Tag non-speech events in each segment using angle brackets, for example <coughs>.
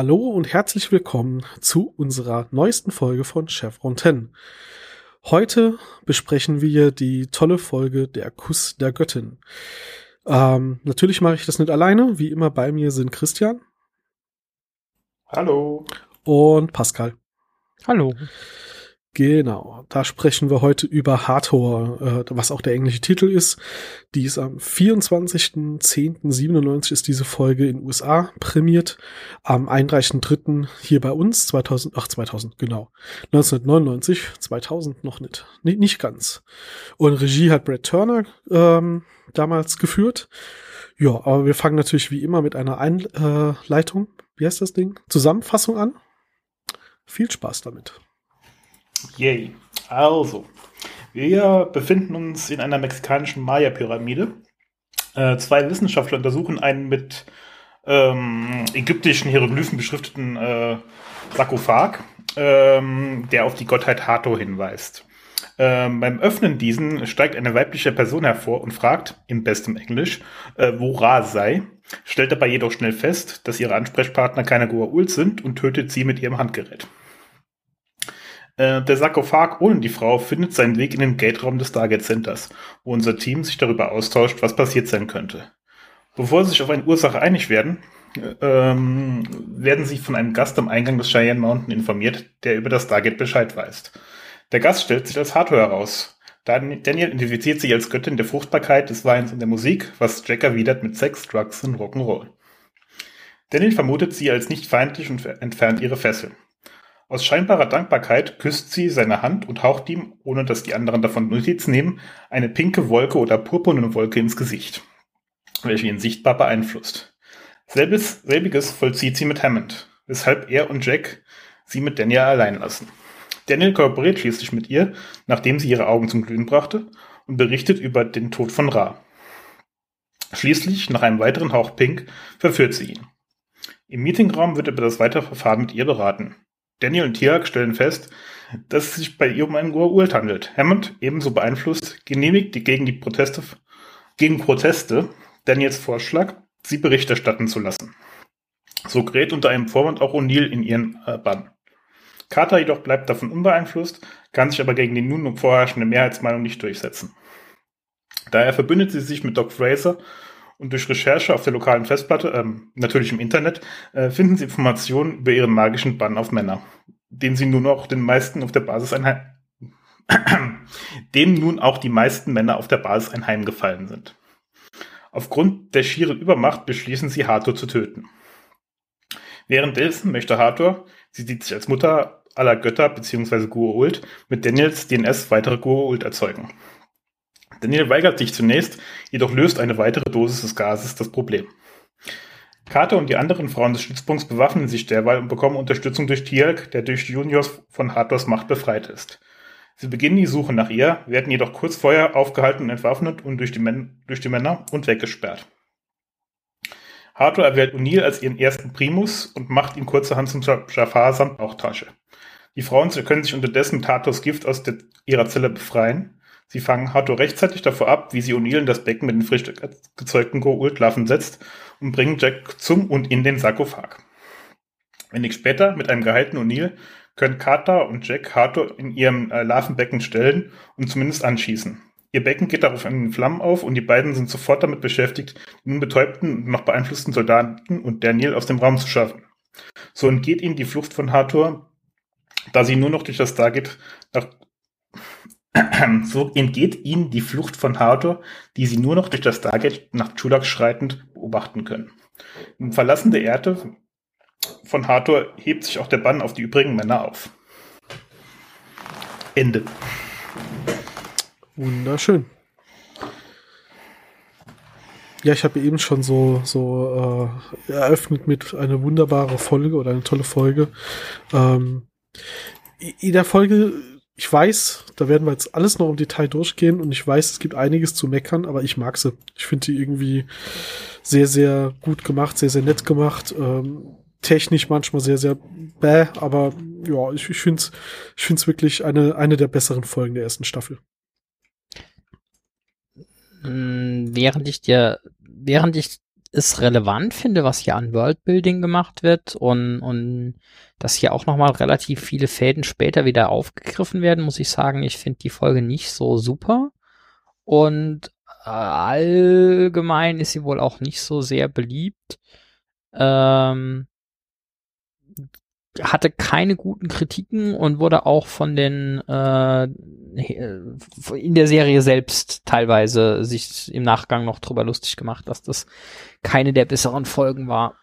Hallo und herzlich willkommen zu unserer neuesten Folge von Chevron 10. Heute besprechen wir die tolle Folge Der Kuss der Göttin. Ähm, natürlich mache ich das nicht alleine. Wie immer bei mir sind Christian. Hallo. Und Pascal. Hallo. Genau, da sprechen wir heute über Hathor, äh, was auch der englische Titel ist. Die ist am 24.10.97 ist diese Folge in USA prämiert. Am 31.03. hier bei uns, 2000, ach 2000, genau, 1999, 2000 noch nicht, nee, nicht ganz. Und Regie hat Brad Turner ähm, damals geführt. Ja, aber wir fangen natürlich wie immer mit einer Einleitung, wie heißt das Ding? Zusammenfassung an. Viel Spaß damit. Yay. Also, wir befinden uns in einer mexikanischen Maya-Pyramide. Äh, zwei Wissenschaftler untersuchen einen mit ähm, ägyptischen Hieroglyphen beschrifteten äh, Sarkophag, ähm, der auf die Gottheit Hathor hinweist. Ähm, beim Öffnen diesen steigt eine weibliche Person hervor und fragt, in bestem Englisch, äh, wo Ra sei, stellt dabei jedoch schnell fest, dass ihre Ansprechpartner keine Goa'uld sind und tötet sie mit ihrem Handgerät. Äh, der Sarkophag ohne die Frau findet seinen Weg in den Gate-Raum des Stargate Centers, wo unser Team sich darüber austauscht, was passiert sein könnte. Bevor sie sich auf eine Ursache einig werden, ähm, werden sie von einem Gast am Eingang des Cheyenne Mountain informiert, der über das Stargate Bescheid weiß. Der Gast stellt sich als Hathor heraus. Daniel identifiziert sich als Göttin der Fruchtbarkeit, des Weins und der Musik, was Jack erwidert mit Sex, Drugs und Rock'n'Roll. Daniel vermutet sie als nicht feindlich und entfernt ihre Fesseln. Aus scheinbarer Dankbarkeit küsst sie seine Hand und haucht ihm, ohne dass die anderen davon Notiz nehmen, eine pinke Wolke oder purpurne Wolke ins Gesicht, welche ihn sichtbar beeinflusst. Selbes, selbiges vollzieht sie mit Hammond, weshalb er und Jack sie mit Daniel allein lassen. Daniel kooperiert schließlich mit ihr, nachdem sie ihre Augen zum Glühen brachte, und berichtet über den Tod von Ra. Schließlich, nach einem weiteren Hauch Pink, verführt sie ihn. Im Meetingraum wird über das weitere Verfahren mit ihr beraten. Daniel und Tiag stellen fest, dass es sich bei ihr um einen Goa'uld handelt. Hammond, ebenso beeinflusst, genehmigt die gegen die Proteste, gegen Proteste Daniels Vorschlag, sie Bericht erstatten zu lassen. So gerät unter einem Vorwand auch O'Neill in ihren äh, Bann. Carter jedoch bleibt davon unbeeinflusst, kann sich aber gegen die nun vorherrschende Mehrheitsmeinung nicht durchsetzen. Daher verbündet sie sich mit Doc Fraser und durch Recherche auf der lokalen Festplatte, ähm, natürlich im Internet, äh, finden sie Informationen über ihren magischen Bann auf Männer, den sie nun auch den meisten auf der Basis einheim <clears throat> dem nun auch die meisten Männer auf der Basis einheimgefallen sind. Aufgrund der schieren Übermacht beschließen sie, Hathor zu töten. Währenddessen möchte Hathor, sie sieht sich als Mutter aller Götter bzw. Goa'uld, mit Daniels DNS weitere Goa'uld erzeugen. Daniel weigert sich zunächst, jedoch löst eine weitere Dosis des Gases das Problem. Carter und die anderen Frauen des Stützpunkts bewaffnen sich derweil und bekommen Unterstützung durch Tielk, der durch Juniors von Hathors Macht befreit ist. Sie beginnen die Suche nach ihr, werden jedoch kurz vorher aufgehalten und entwaffnet und durch die, Men durch die Männer und weggesperrt. Hathor erwählt O'Neill als ihren ersten Primus und macht ihn kurzerhand zum Jafar samt Bauchtasche. Die Frauen können sich unterdessen mit Hathors Gift aus der, ihrer Zelle befreien Sie fangen Hato rechtzeitig davor ab, wie sie O'Neill in das Becken mit den frisch gezeugten Goa'uld-Larven setzt und bringen Jack zum und in den Sarkophag. Wenig später, mit einem geheilten O'Neill, können Carter und Jack Hato in ihrem äh, Larvenbecken stellen und zumindest anschießen. Ihr Becken geht darauf in Flammen auf und die beiden sind sofort damit beschäftigt, den nun betäubten und noch beeinflussten Soldaten und Daniel aus dem Raum zu schaffen. So entgeht ihnen die Flucht von Hathor, da sie nur noch durch das Stargate nach <clears throat> so entgeht ihnen die Flucht von Hathor, die sie nur noch durch das Stargate nach Chulak schreitend beobachten können. Im Verlassen der Erde von Hathor hebt sich auch der Bann auf die übrigen Männer auf. Ende. Wunderschön. Ja, ich habe eben schon so, so äh, eröffnet mit einer wunderbare Folge oder eine tolle Folge. Ähm, in der Folge ich weiß, da werden wir jetzt alles noch im Detail durchgehen und ich weiß, es gibt einiges zu meckern, aber ich mag sie. Ich finde sie irgendwie sehr, sehr gut gemacht, sehr, sehr nett gemacht. Ähm, technisch manchmal sehr, sehr bäh, aber ja, ich, ich finde es ich find's wirklich eine, eine der besseren Folgen der ersten Staffel. Mm, während ich dir, während ich es relevant finde, was hier an Worldbuilding gemacht wird und, und dass hier auch nochmal relativ viele Fäden später wieder aufgegriffen werden, muss ich sagen, ich finde die Folge nicht so super. Und äh, allgemein ist sie wohl auch nicht so sehr beliebt. Ähm, hatte keine guten Kritiken und wurde auch von den äh, in der Serie selbst teilweise sich im Nachgang noch drüber lustig gemacht, dass das keine der besseren Folgen war.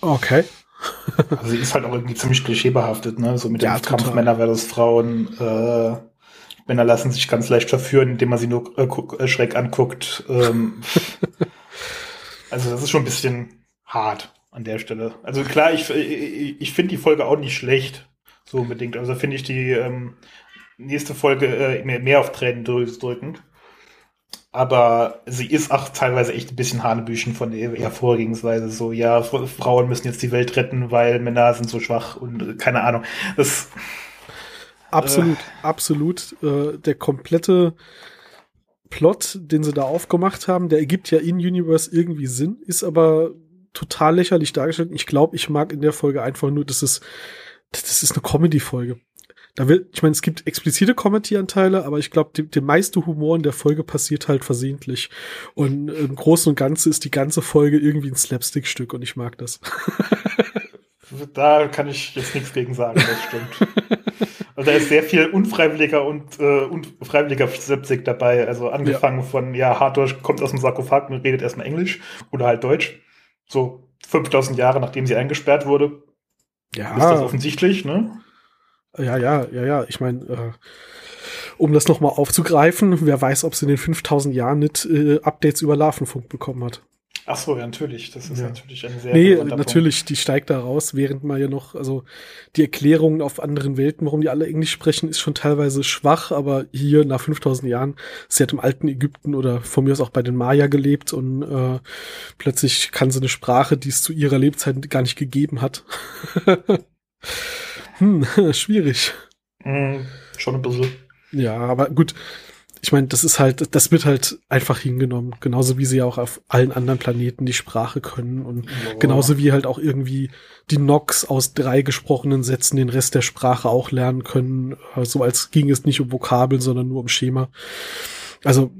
Okay. <laughs> also sie ist halt auch irgendwie ziemlich klischeebehaftet, ne? So mit ja, dem Kampf Männer versus Frauen. Äh, Männer lassen sich ganz leicht verführen, indem man sie nur äh, äh schräg anguckt. Ähm, <laughs> also das ist schon ein bisschen hart an der Stelle. Also klar, ich, ich, ich finde die Folge auch nicht schlecht, so unbedingt. Also finde ich die ähm, nächste Folge äh, mehr, mehr auf Tränen drückend. Aber sie ist auch teilweise echt ein bisschen Hanebüchen von der Vorgehensweise. So, ja, Frauen müssen jetzt die Welt retten, weil Männer sind so schwach und äh, keine Ahnung. Das. Absolut, äh, absolut. Äh, der komplette Plot, den sie da aufgemacht haben, der ergibt ja in Universe irgendwie Sinn, ist aber total lächerlich dargestellt. Ich glaube, ich mag in der Folge einfach nur, dass es, das ist eine Comedy-Folge. Da will, ich meine, es gibt explizite Comedy-Anteile, aber ich glaube, der meiste Humor in der Folge passiert halt versehentlich. Und im Großen und Ganzen ist die ganze Folge irgendwie ein Slapstick-Stück und ich mag das. <laughs> da kann ich jetzt nichts gegen sagen, das stimmt. Also da ist sehr viel unfreiwilliger und äh, unfreiwilliger Slapstick dabei. Also angefangen ja. von, ja, Hardware kommt aus dem Sarkophag und redet erstmal Englisch oder halt Deutsch so 5000 Jahre nachdem sie eingesperrt wurde. Ja. Ist das offensichtlich, ne? Ja, ja, ja, ja. Ich meine, äh, um das nochmal aufzugreifen, wer weiß, ob sie in den 5000 Jahren nicht äh, Updates über Larvenfunk bekommen hat. Ach so, ja, natürlich. Das ist ja. natürlich eine sehr. Nee, natürlich, Punkt. die steigt da raus, während man ja noch, also die Erklärungen auf anderen Welten, warum die alle Englisch sprechen, ist schon teilweise schwach, aber hier nach 5000 Jahren, sie hat im alten Ägypten oder von mir aus auch bei den Maya gelebt und äh, plötzlich kann sie eine Sprache, die es zu ihrer Lebzeit gar nicht gegeben hat. <laughs> hm, <laughs> schwierig. Mm, schon ein bisschen. Ja, aber gut, ich meine, das ist halt, das wird halt einfach hingenommen. Genauso wie sie ja auch auf allen anderen Planeten die Sprache können und oh. genauso wie halt auch irgendwie die Nox aus drei gesprochenen Sätzen den Rest der Sprache auch lernen können. So also als ging es nicht um Vokabeln, sondern nur um Schema. Also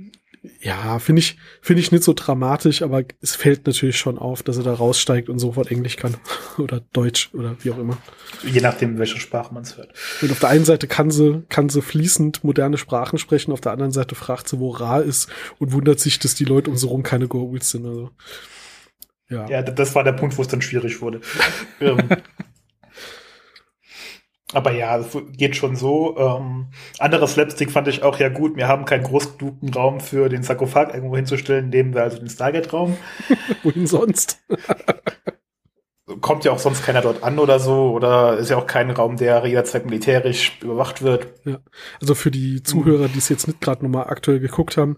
ja, finde ich, finde ich nicht so dramatisch, aber es fällt natürlich schon auf, dass er da raussteigt und sofort Englisch kann. <laughs> oder Deutsch oder wie auch immer. Je nachdem, welche Sprache man es hört. Und auf der einen Seite kann sie, kann sie fließend moderne Sprachen sprechen, auf der anderen Seite fragt sie, wo Ra ist und wundert sich, dass die Leute um so rum keine Goa'uls sind. Also, ja. ja, das war der Punkt, wo es dann schwierig wurde. <laughs> Aber ja, es geht schon so. Ähm, anderes Slapstick fand ich auch ja gut. Wir haben keinen groß genugen Raum für den Sarkophag irgendwo hinzustellen, nehmen wir also den Stargate-Raum. <laughs> Wohin sonst? <laughs> Kommt ja auch sonst keiner dort an oder so, oder ist ja auch kein Raum, der jederzeit militärisch überwacht wird. Ja. Also für die Zuhörer, die es jetzt nicht gerade nochmal aktuell geguckt haben,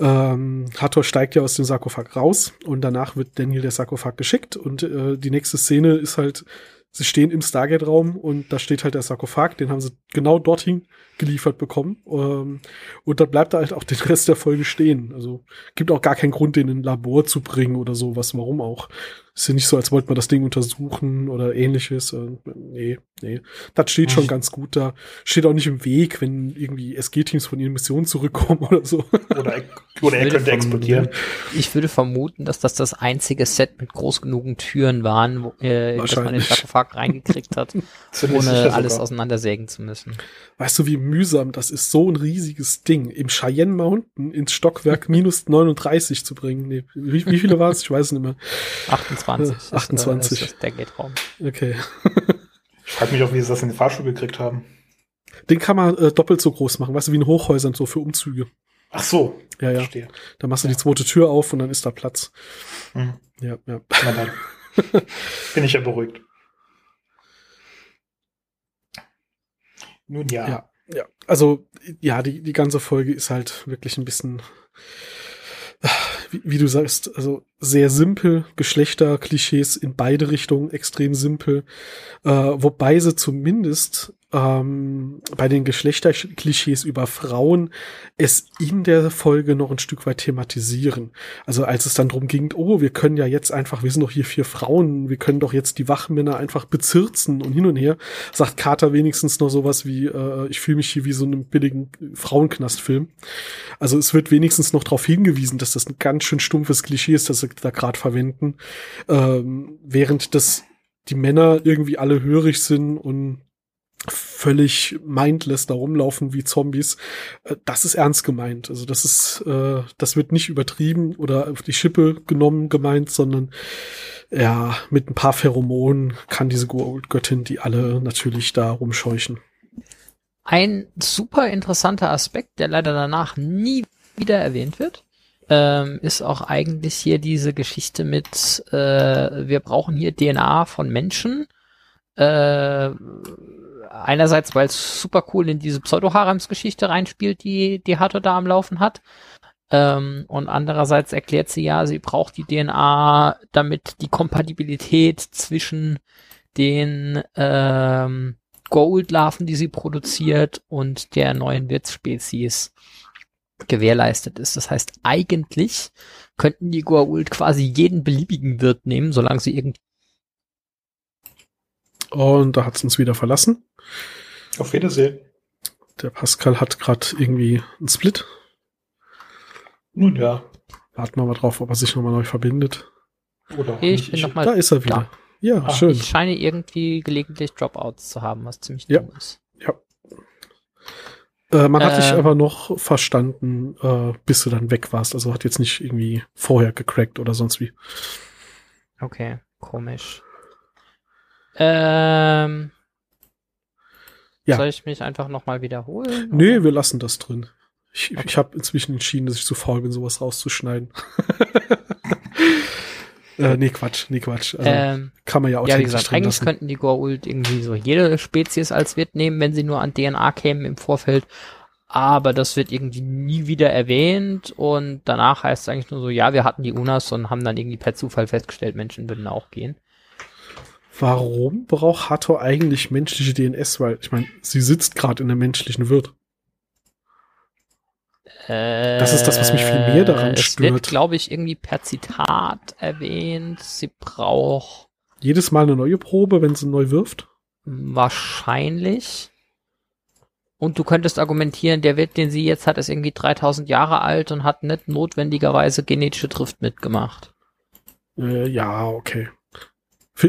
ähm, Hathor steigt ja aus dem Sarkophag raus und danach wird Daniel der Sarkophag geschickt und äh, die nächste Szene ist halt sie stehen im Stargate-Raum und da steht halt der Sarkophag, den haben sie genau dorthin geliefert bekommen. Ähm, und dann bleibt er halt auch den Rest der Folge stehen. Also gibt auch gar keinen Grund, den in ein Labor zu bringen oder sowas. Warum auch? Ist ja nicht so, als wollte man das Ding untersuchen oder ähnliches. Äh, nee, nee. Das steht schon ganz gut da. Steht auch nicht im Weg, wenn irgendwie SG-Teams von ihren Missionen zurückkommen <laughs> oder so. Oder, oder er könnte explodieren. Ich würde vermuten, dass das das einzige Set mit groß genugen Türen waren, wo, äh, dass man den Sarkophag reingekriegt hat, <laughs> ohne alles auseinandersägen zu müssen. Weißt du, wie mühsam das ist, so ein riesiges Ding im Cheyenne Mountain ins Stockwerk <laughs> minus 39 zu bringen? Nee, wie, wie viele war es? Ich weiß es nicht mehr. <laughs> 28. 28. Ist, äh, ist der Gate-Raum. Okay. ich frage mich auch, wie sie das in den Fahrstuhl gekriegt haben. Den kann man äh, doppelt so groß machen, weißt du, wie in Hochhäusern, so für Umzüge. Ach so. Ja, ja. Verstehe. Da machst du ja. die zweite Tür auf und dann ist da Platz. Mhm. Ja, ja. <laughs> Bin ich ja beruhigt. Nun ja. Ja, ja. Also, ja, die, die ganze Folge ist halt wirklich ein bisschen wie, wie, du sagst, also sehr simpel, Geschlechterklischees in beide Richtungen extrem simpel, äh, wobei sie zumindest, ähm, bei den Geschlechterklischees über Frauen es in der Folge noch ein Stück weit thematisieren. Also als es dann drum ging, oh, wir können ja jetzt einfach, wir sind doch hier vier Frauen, wir können doch jetzt die Wachmänner einfach bezirzen und hin und her, sagt Carter wenigstens noch sowas wie, äh, ich fühle mich hier wie so einem billigen Frauenknastfilm. Also es wird wenigstens noch darauf hingewiesen, dass das ein ganz schön stumpfes Klischee ist, das sie da gerade verwenden, ähm, während das die Männer irgendwie alle hörig sind und völlig mindless da rumlaufen wie Zombies. Äh, das ist ernst gemeint. Also das ist, äh, das wird nicht übertrieben oder auf die Schippe genommen gemeint, sondern ja, mit ein paar Pheromonen kann diese Göttin die alle natürlich da rumscheuchen. Ein super interessanter Aspekt, der leider danach nie wieder erwähnt wird, ähm, ist auch eigentlich hier diese Geschichte mit, äh, wir brauchen hier DNA von Menschen. Äh, einerseits, weil es super cool in diese Pseudo-Harems-Geschichte reinspielt, die, die Hato da am Laufen hat. Ähm, und andererseits erklärt sie ja, sie braucht die DNA, damit die Kompatibilität zwischen den ähm, Gold-Larven, die sie produziert, und der neuen Wirtsspezies gewährleistet ist. Das heißt, eigentlich könnten die Goa'uld quasi jeden beliebigen Wirt nehmen, solange sie irgendwie und da hat es uns wieder verlassen. Auf Wiedersehen. Der Pascal hat gerade irgendwie einen Split. Nun ja. Warten wir mal drauf, ob er sich nochmal neu verbindet. Oder ich bin noch mal da ist er wieder. Da. Ja, Ach, schön. Ich scheine irgendwie gelegentlich Dropouts zu haben, was ziemlich ja. dumm ist. Ja. Äh, man äh, hat dich ähm. aber noch verstanden, äh, bis du dann weg warst. Also hat jetzt nicht irgendwie vorher gecrackt oder sonst wie. Okay, komisch. Ähm, ja. Soll ich mich einfach nochmal wiederholen? Nee, oder? wir lassen das drin. Ich, okay. ich habe inzwischen entschieden, dass ich zu faul bin, sowas rauszuschneiden. <laughs> äh, nee, Quatsch, nee, Quatsch. Also, ähm, kann man ja auch Ja, wie gesagt, eigentlich lassen. könnten die Goa'uld irgendwie so jede Spezies als Wirt nehmen, wenn sie nur an DNA kämen im Vorfeld. Aber das wird irgendwie nie wieder erwähnt und danach heißt es eigentlich nur so, ja, wir hatten die Unas und haben dann irgendwie per Zufall festgestellt, Menschen würden auch gehen warum braucht Hathor eigentlich menschliche DNS? Weil, ich meine, sie sitzt gerade in der menschlichen Wirt. Äh, das ist das, was mich viel mehr daran es stört. Es wird, glaube ich, irgendwie per Zitat erwähnt. Sie braucht jedes Mal eine neue Probe, wenn sie neu wirft? Wahrscheinlich. Und du könntest argumentieren, der Wirt, den sie jetzt hat, ist irgendwie 3000 Jahre alt und hat nicht notwendigerweise genetische Drift mitgemacht. Äh, ja, okay.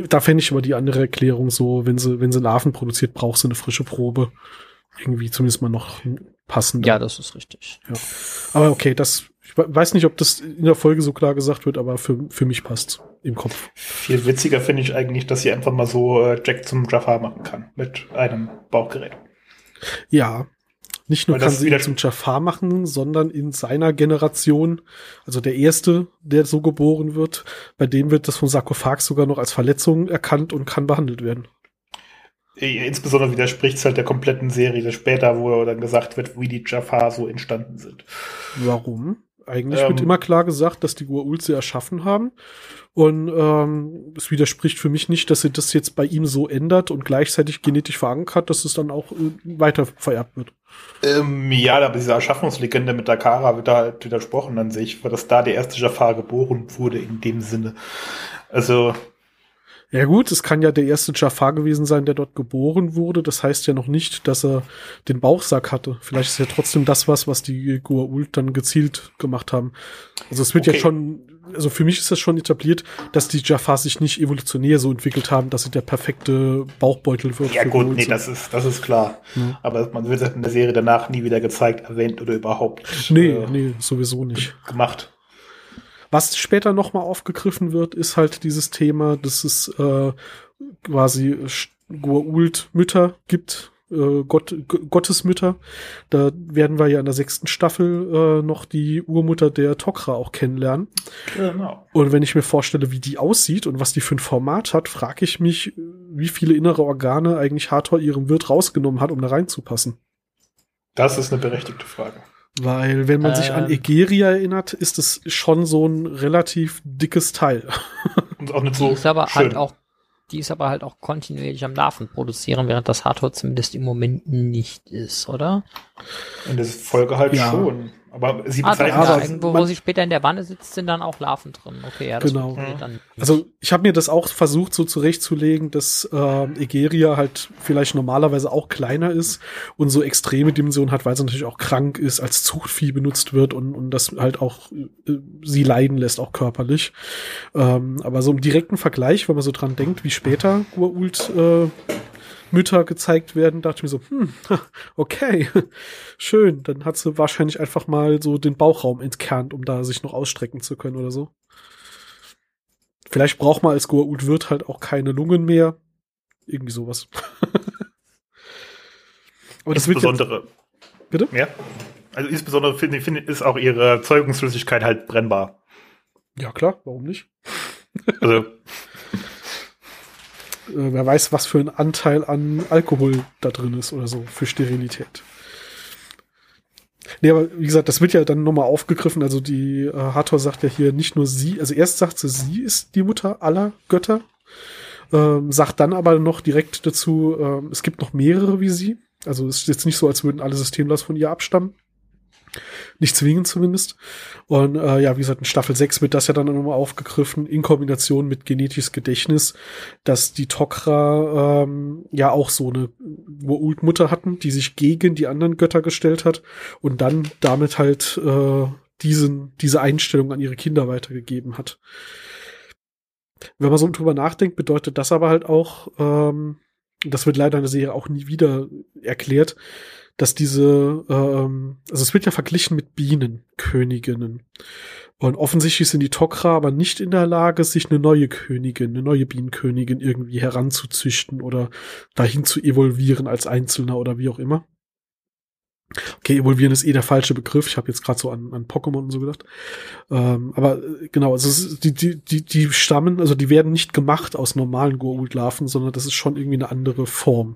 Da fände ich aber die andere Erklärung so, wenn sie, wenn sie Larven produziert, braucht sie eine frische Probe. Irgendwie zumindest mal noch passend. Ja, das ist richtig. Ja. Aber okay, das, ich weiß nicht, ob das in der Folge so klar gesagt wird, aber für, für mich passt im Kopf. Viel witziger finde ich eigentlich, dass sie einfach mal so äh, Jack zum Jafar machen kann mit einem Bauchgerät. Ja, nicht nur kann sie ihn zum Jafar machen, sondern in seiner Generation, also der erste, der so geboren wird, bei dem wird das vom Sarkophag sogar noch als Verletzung erkannt und kann behandelt werden. Insbesondere widerspricht es halt der kompletten Serie später, wo dann gesagt wird, wie die Jafar so entstanden sind. Warum? Eigentlich ähm, wird immer klar gesagt, dass die Goa'uld sie erschaffen haben. Und ähm, es widerspricht für mich nicht, dass sie das jetzt bei ihm so ändert und gleichzeitig genetisch verankert, dass es dann auch äh, weiter vererbt wird. Ähm, ja, aber diese Erschaffungslegende mit Dakara wird da halt widersprochen an sich, weil das da der erste Jafar geboren wurde in dem Sinne. Also ja gut, es kann ja der erste Jafar gewesen sein, der dort geboren wurde. Das heißt ja noch nicht, dass er den Bauchsack hatte. Vielleicht ist ja trotzdem das was, was die Goa'uld dann gezielt gemacht haben. Also es wird okay. ja schon, also für mich ist das schon etabliert, dass die Jafars sich nicht evolutionär so entwickelt haben, dass sie der perfekte Bauchbeutel wird. Ja gut, nee, das ist, das ist klar. Ja. Aber man wird in der Serie danach nie wieder gezeigt, erwähnt oder überhaupt. Nee, äh, nee, sowieso nicht. Gemacht. Was später nochmal aufgegriffen wird, ist halt dieses Thema, dass es äh, quasi Goa'uld-Mütter gibt, äh, Gott, Gottesmütter. Da werden wir ja in der sechsten Staffel äh, noch die Urmutter der Tok'ra auch kennenlernen. Genau. Und wenn ich mir vorstelle, wie die aussieht und was die für ein Format hat, frage ich mich, wie viele innere Organe eigentlich Hathor ihrem Wirt rausgenommen hat, um da reinzupassen. Das ist eine berechtigte Frage. Weil, wenn man äh, sich an ähm. Egeria erinnert, ist es schon so ein relativ dickes Teil. Und auch nicht so. Ist aber halt schön. halt auch die ist aber halt auch kontinuierlich am Larven produzieren, während das Hathor zumindest im Moment nicht ist, oder? In der Folge halt Ja. schon. Aber sie Ah, doch, bezeichnet da, aber irgendwo, wo man- sie später in der Wanne sitzt, sind dann auch Larven drin. Okay, ja, das Genau. funktioniert dann. Also ich habe mir das auch versucht so zurechtzulegen, dass ähm, Egeria halt vielleicht normalerweise auch kleiner ist und so extreme Dimensionen hat, weil sie natürlich auch krank ist, als Zuchtvieh benutzt wird und, und das halt auch äh, sie leiden lässt, auch körperlich. Ähm, aber so im direkten Vergleich, wenn man so dran denkt, wie später Gurult äh, Mütter gezeigt werden, dachte ich mir so, hm, <laughs> okay, <laughs> schön. Dann hat sie wahrscheinlich einfach mal so den Bauchraum entkernt, um da sich noch ausstrecken zu können oder so. Vielleicht braucht man als Goa'uld wird halt auch keine Lungen mehr. Irgendwie sowas. <laughs> Aber das wird jetzt, insbesondere. Bitte? Ja. Also insbesondere finde ich, finde, ist auch ihre Zeugungsflüssigkeit halt brennbar. ja klar, warum nicht? Also Äh, wer weiß, was für ein Anteil an Alkohol da drin ist oder so für Sterilität. Nee, aber wie gesagt, das wird ja dann nochmal aufgegriffen. Also die äh, Hathor sagt ja hier nicht nur sie, also erst sagt sie, sie ist die Mutter aller Götter, ähm, sagt dann aber noch direkt dazu, ähm, es gibt noch mehrere wie sie. Also es ist jetzt nicht so, als würden alle Systemlos von ihr abstammen. Nicht zwingend zumindest. Und äh, ja, wie gesagt, in Staffel 6 wird das ja dann nochmal aufgegriffen, in Kombination mit genetisches Gedächtnis, dass die Tok'ra ähm, ja auch so eine Goa'uld-Mutter hatten, die sich gegen die anderen Götter gestellt hat und dann damit halt äh, diesen, diese Einstellung an ihre Kinder weitergegeben hat. Wenn man so drüber nachdenkt, bedeutet das aber halt auch, ähm, das wird leider in der Serie auch nie wieder erklärt, dass diese, ähm, also es wird ja verglichen mit Bienenköniginnen. Und offensichtlich sind die Tok'ra aber nicht in der Lage, sich eine neue Königin, eine neue Bienenkönigin irgendwie heranzuzüchten oder dahin zu evolvieren als Einzelner oder wie auch immer. Okay, evolvieren ist eh der falsche Begriff. Ich habe jetzt gerade so an, an Pokémon und so gedacht. Ähm, aber äh, genau, also die, die, die, die stammen, also die werden nicht gemacht aus normalen Goa'uld-Larven, sondern das ist schon irgendwie eine andere Form.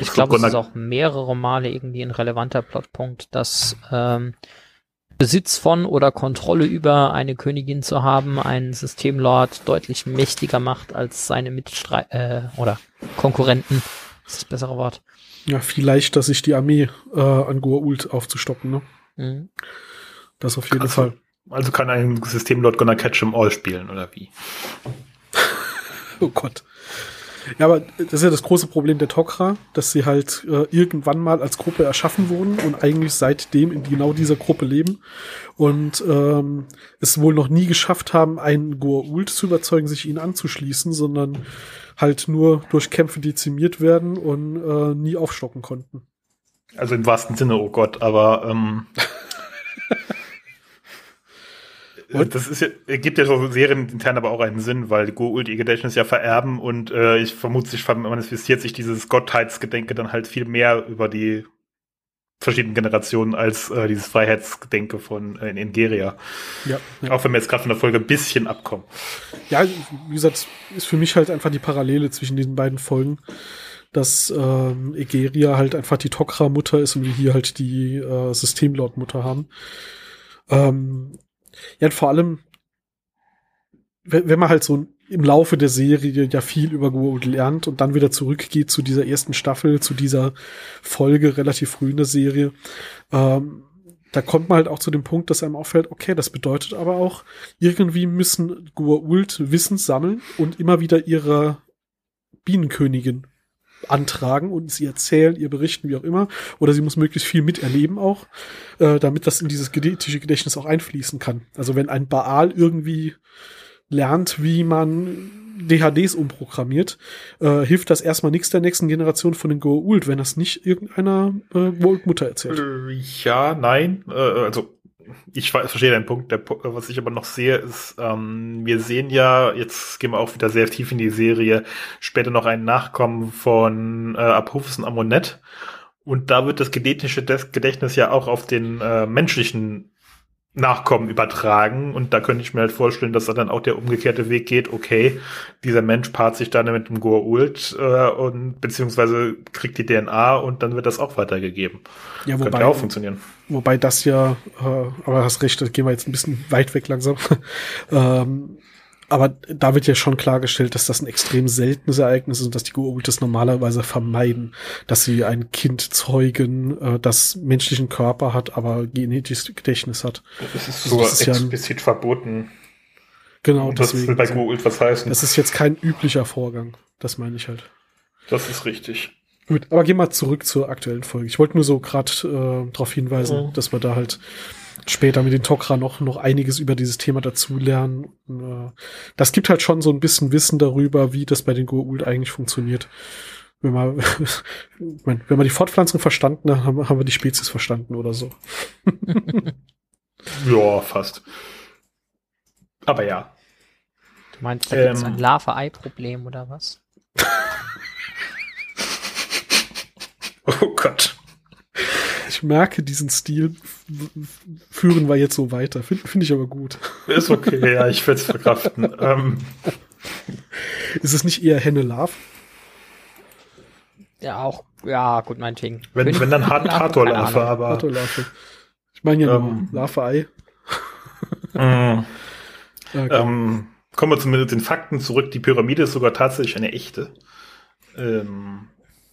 Ich glaube, es ist auch mehrere Male irgendwie ein relevanter Plotpunkt, dass ähm, Besitz von oder Kontrolle über eine Königin zu haben, einen Systemlord deutlich mächtiger macht als seine Mitstreit äh, oder Konkurrenten. Das ist das bessere Wort. Ja, viel leichter, sich die Armee äh, an Goa'uld aufzustocken, ne? Mhm. Das auf jeden Also- Fall. Also kann ein Systemlord Gonna Catch 'em All spielen, oder wie? <laughs> Oh Gott. Ja, aber das ist ja das große Problem der Tok'ra, dass sie halt äh, irgendwann mal als Gruppe erschaffen wurden und eigentlich seitdem in genau dieser Gruppe leben und ähm, es wohl noch nie geschafft haben, einen Goa'uld zu überzeugen, sich ihnen anzuschließen, sondern halt nur durch Kämpfe dezimiert werden und äh, nie aufstocken konnten. Also im wahrsten Sinne, oh Gott, aber ähm, <laughs> Und? das ist ja, gibt ja so serienintern aber auch einen Sinn, weil die Goa'uld ihr Gedächtnis ja vererben und äh, ich vermute, sich manifestiert sich dieses Gottheitsgedenke dann halt viel mehr über die verschiedenen Generationen als äh, dieses Freiheitsgedenke von äh, in Ingeria. Ja, ja. Auch wenn wir jetzt gerade von der Folge ein bisschen abkommen. ja, wie gesagt, ist für mich halt einfach die Parallele zwischen diesen beiden Folgen, dass ähm, Egeria halt einfach die Tok'ra-Mutter ist und wir hier halt die äh, Systemlord-Mutter haben. Ähm, ja, und vor allem, wenn, man halt so im Laufe der Serie ja viel über Goa'uld lernt und dann wieder zurückgeht zu dieser ersten Staffel, zu dieser Folge relativ früh in der Serie, ähm, da kommt man halt auch zu dem Punkt, dass einem auffällt, okay, das bedeutet aber auch, irgendwie müssen Goa'uld Wissen sammeln und immer wieder ihre Bienenkönigin antragen und sie erzählen, ihr berichten, wie auch immer. Oder sie muss möglichst viel miterleben auch, äh, damit das in dieses genetische Gedächtnis auch einfließen kann. Also wenn ein Baal irgendwie lernt, wie man DHDs umprogrammiert, äh, hilft das erstmal nichts der nächsten Generation von den Goa'uld, wenn das nicht irgendeiner äh, Goa'uld-Mutter erzählt. Äh, Ja, nein. Äh, also ich ver- verstehe deinen Punkt. Der, was ich aber noch sehe, ist, ähm, wir sehen ja, jetzt gehen wir auch wieder sehr tief in die Serie, später noch einen Nachkommen von äh, Apophis und Amunet. Und da wird das genetische Gedächtnis ja auch auf den äh, menschlichen Nachkommen übertragen. Und da könnte ich mir halt vorstellen, dass da dann auch der umgekehrte Weg geht. Okay, dieser Mensch paart sich dann mit dem Goa'uld äh, und beziehungsweise kriegt die DNA und dann wird das auch weitergegeben. Ja, Könnte wobei, auch funktionieren. wobei das ja, äh, aber hast recht, da gehen wir jetzt ein bisschen weit weg langsam. <laughs> ähm, aber da wird ja schon klargestellt, dass das ein extrem seltenes Ereignis ist und dass die Goa'uld das normalerweise vermeiden, dass sie ein Kind zeugen, äh, das menschlichen Körper hat, aber genetisches Gedächtnis hat. Das ist sogar das ist explizit ja verboten. Genau, das deswegen. Will bei Goa'uld was heißen. Das ist jetzt kein üblicher Vorgang. Das meine ich halt. Das ist richtig. Gut, aber gehen wir zurück zur aktuellen Folge. Ich wollte nur so gerade äh, darauf hinweisen, mhm. dass wir da halt später mit den Tok'ra noch, noch einiges über dieses Thema dazulernen. Äh, das gibt halt schon so ein bisschen Wissen darüber, wie das bei den Goa'uld eigentlich funktioniert. Wenn man, <laughs> wenn man die Fortpflanzung verstanden hat, haben, haben wir die Spezies verstanden oder so. <laughs> ja, fast. Aber ja. Du meinst, da ähm, gibt es ein Larve-Ei-Problem oder was? <laughs> oh Gott ich merke diesen Stil, führen wir jetzt so weiter. Finde find ich aber gut. Ist okay, ja, ich werde es verkraften. ähm. Ist es nicht eher Henne Love? Ja, auch, ja, gut, meinetwegen. Wenn, wenn dann Hard <laughs> Hatorlarve, aber. Hatorlarve. Ich meine ja ähm, Larve-Ei. mm. okay. ähm, kommen wir zu den Fakten zurück. Die Pyramide ist sogar tatsächlich eine echte. Ähm,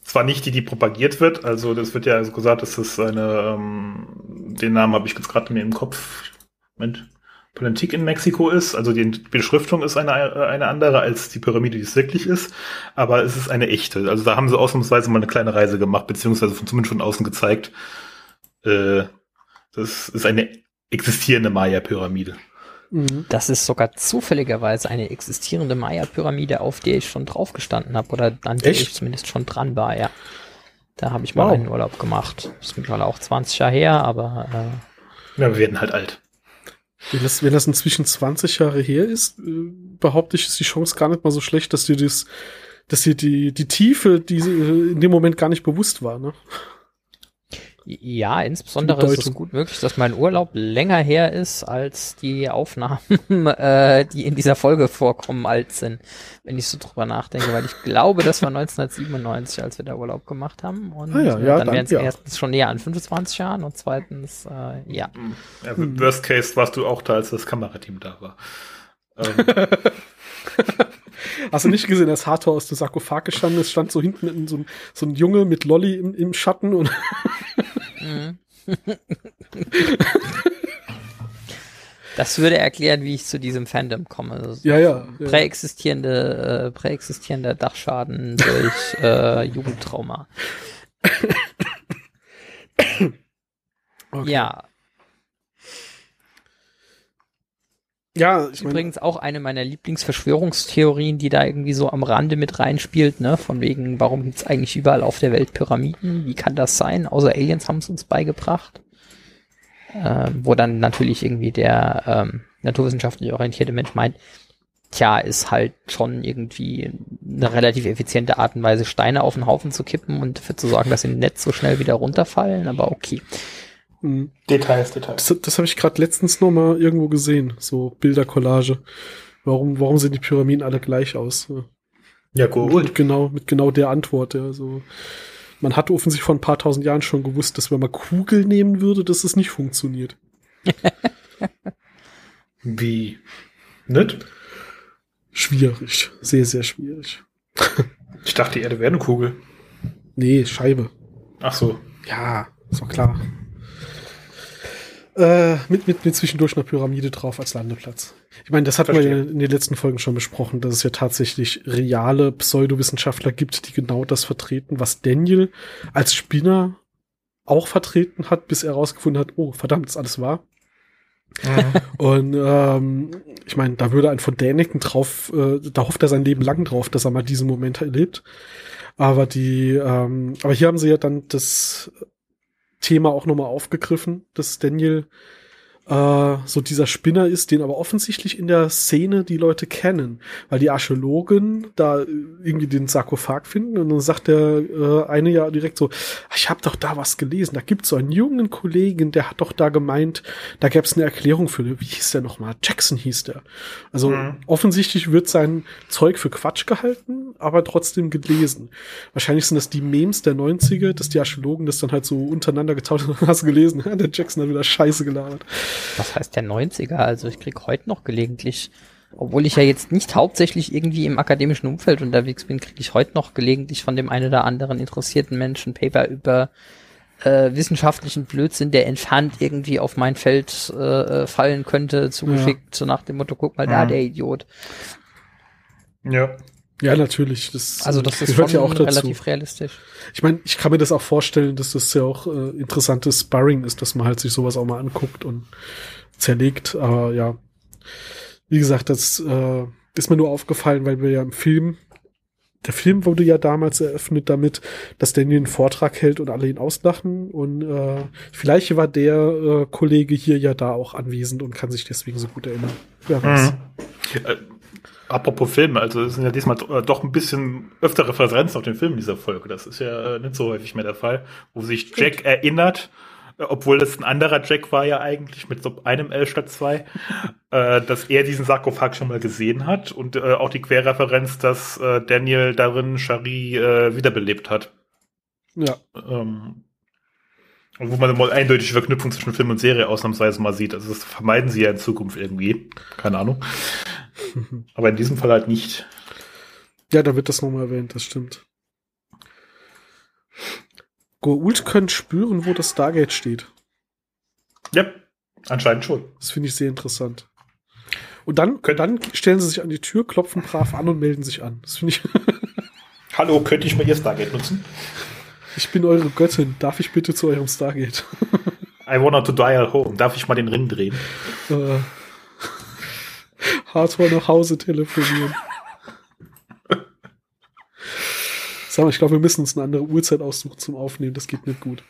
zwar nicht die, die propagiert wird, also das wird ja also gesagt, dass das eine, ähm, den Namen habe ich jetzt gerade mir im Kopf, Moment, Politik in Mexiko ist, also die Beschriftung ist eine, eine andere als die Pyramide, die es wirklich ist, aber es ist eine echte. Also da haben sie ausnahmsweise mal eine kleine Reise gemacht, beziehungsweise von, zumindest von außen gezeigt. Äh, das ist eine existierende Maya-Pyramide. Mhm. Das ist sogar zufälligerweise eine existierende Maya-Pyramide, auf der ich schon drauf gestanden habe oder an der Echt? ich zumindest schon dran war, ja. Da habe ich mal wow. einen Urlaub gemacht. Das ist mittlerweile auch 20 Jahre her, aber äh, Ja, wir werden halt alt. Wenn das, wenn das inzwischen 20 Jahre her ist, äh, behaupte ich, ist die Chance gar nicht mal so schlecht, dass dir das, dass dir die, die Tiefe, die äh, in dem Moment gar nicht bewusst war, ne? Ja, insbesondere ist es gut möglich, dass mein Urlaub länger her ist, als die Aufnahmen, <laughs> äh, die in dieser Folge vorkommen, alt sind, wenn ich so drüber nachdenke, weil ich glaube, das war 1997, als wir da Urlaub gemacht haben. Und ah ja, ja, dann wären es ja. erstens schon näher an 25 Jahren und zweitens, äh, ja. ja. Worst Case warst du auch da, als das Kamerateam da war. Ähm. <laughs> <laughs> Hast du nicht gesehen, dass Hathor aus dem Sarkophag gestanden ist, stand so hinten so ein, so ein Junge mit Lolly im, im Schatten und <laughs> Das würde erklären, wie ich zu diesem Fandom komme. Also ja, ja, ja. Präexistierende, äh, präexistierender Dachschaden durch <laughs> äh, Jugendtrauma. Okay. Ja, Ja, ich übrigens auch eine meiner Lieblingsverschwörungstheorien, die da irgendwie so am Rande mit reinspielt, ne? Von wegen, warum gibt's eigentlich überall auf der Welt Pyramiden? Wie kann das sein? Außer Aliens haben es uns beigebracht. Äh, wo dann natürlich irgendwie der ähm, naturwissenschaftlich orientierte Mensch meint, tja, ist halt schon irgendwie eine relativ effiziente Art und Weise, Steine auf den Haufen zu kippen und dafür zu sorgen, dass sie Netz so schnell wieder runterfallen, aber okay. Mhm. Details, Details. Das, das habe ich gerade letztens noch mal irgendwo gesehen, so Bildercollage. Warum, warum sehen die Pyramiden alle gleich aus? Ja, gut. Mit genau, mit genau der Antwort, ja, so. Man hat offensichtlich vor ein paar tausend Jahren schon gewusst, dass wenn man Kugel nehmen würde, dass es nicht funktioniert. <laughs> Wie? Nicht? Schwierig. Sehr, sehr schwierig. ich dachte, die Erde wäre eine Kugel. Nee, Scheibe. Ach so. Ja, ist doch klar. Äh, mit, mit, mit zwischendurch einer Pyramide drauf als Landeplatz. Ich meine, das hatten wir ja in den letzten Folgen schon besprochen, dass es ja tatsächlich reale Pseudowissenschaftler gibt, die genau das vertreten, was Daniel als Spinner auch vertreten hat, bis er herausgefunden hat, oh, verdammt, ist alles wahr. <laughs> Und ähm, ich meine, da würde ein von Däniken drauf, äh, da hofft er sein Leben lang drauf, dass er mal diesen Moment erlebt. Aber die, ähm, aber hier haben sie ja dann das Thema auch nochmal aufgegriffen, dass Daniel äh, so dieser Spinner ist, den aber offensichtlich in der Szene die Leute kennen, weil die Archäologen da irgendwie den Sarkophag finden und dann sagt der äh, eine ja direkt so, ich habe doch da was gelesen, da gibt's so einen jungen Kollegen, der hat doch da gemeint, da gäbe es eine Erklärung für, wie hieß der nochmal? Jackson hieß der. Also mhm. offensichtlich wird sein Zeug für Quatsch gehalten, aber trotzdem gelesen. Wahrscheinlich sind das die Memes der 90er, dass die Archäologen das dann halt so untereinander getauscht haben, <laughs> hast du gelesen, <laughs> der Jackson hat wieder Scheiße gelabert. Was heißt der 90er? Also ich krieg heute noch gelegentlich obwohl ich ja jetzt nicht hauptsächlich irgendwie im akademischen Umfeld unterwegs bin, kriege ich heute noch gelegentlich von dem einen oder anderen interessierten Menschen Paper über äh, wissenschaftlichen Blödsinn, der entfernt irgendwie auf mein Feld äh, äh fallen könnte, zugeschickt, ja. so nach dem Motto, guck mal da, der Idiot. Ja. Ja, natürlich. Das, also das ist schon ja auch relativ realistisch. Ich meine, ich kann mir das auch vorstellen, dass das ja auch äh, interessantes Sparring ist, dass man halt sich sowas auch mal anguckt und zerlegt. Aber ja, wie gesagt, das äh, ist mir nur aufgefallen, weil wir ja im Film, der Film wurde ja damals eröffnet damit, dass Daniel einen Vortrag hält und alle ihn auslachen. Und äh, vielleicht war der äh, Kollege hier ja da auch anwesend und kann sich deswegen so gut erinnern. Wer weiß. Mhm. Äh, apropos Filme, also es sind ja diesmal äh, doch ein bisschen öftere Referenzen auf den Film dieser Folge. Das ist ja äh, nicht so häufig mehr der Fall, wo sich Jack erinnert, obwohl das ein anderer Jack war ja eigentlich mit so einem L statt zwei, äh, dass er diesen Sarkophag schon mal gesehen hat und äh, auch die Querreferenz, dass äh, Daniel darin Shari äh, wiederbelebt hat. Ja. Ähm, wo man mal eindeutige Verknüpfung zwischen Film und Serie ausnahmsweise mal sieht. Also das vermeiden sie ja in Zukunft irgendwie. Keine Ahnung. <laughs> Aber in diesem Fall halt nicht. Ja, da wird das nochmal erwähnt, das stimmt. Goa'uld können spüren, wo das Stargate steht. Ja, anscheinend schon. Das finde ich sehr interessant. Und dann, Könnt dann stellen sie sich an die Tür, klopfen brav an und melden sich an. Das finde ich. Hallo, könnte ich mal Ihr Stargate nutzen? <laughs> Ich bin eure Göttin. Darf ich bitte zu eurem Stargate? <laughs> I wanna to dial home. Darf ich mal den Ring drehen? Äh, Hardcore nach Hause telefonieren. Sag mal, ich glaube, wir müssen uns eine andere Uhrzeit aussuchen zum Aufnehmen. Das geht nicht gut.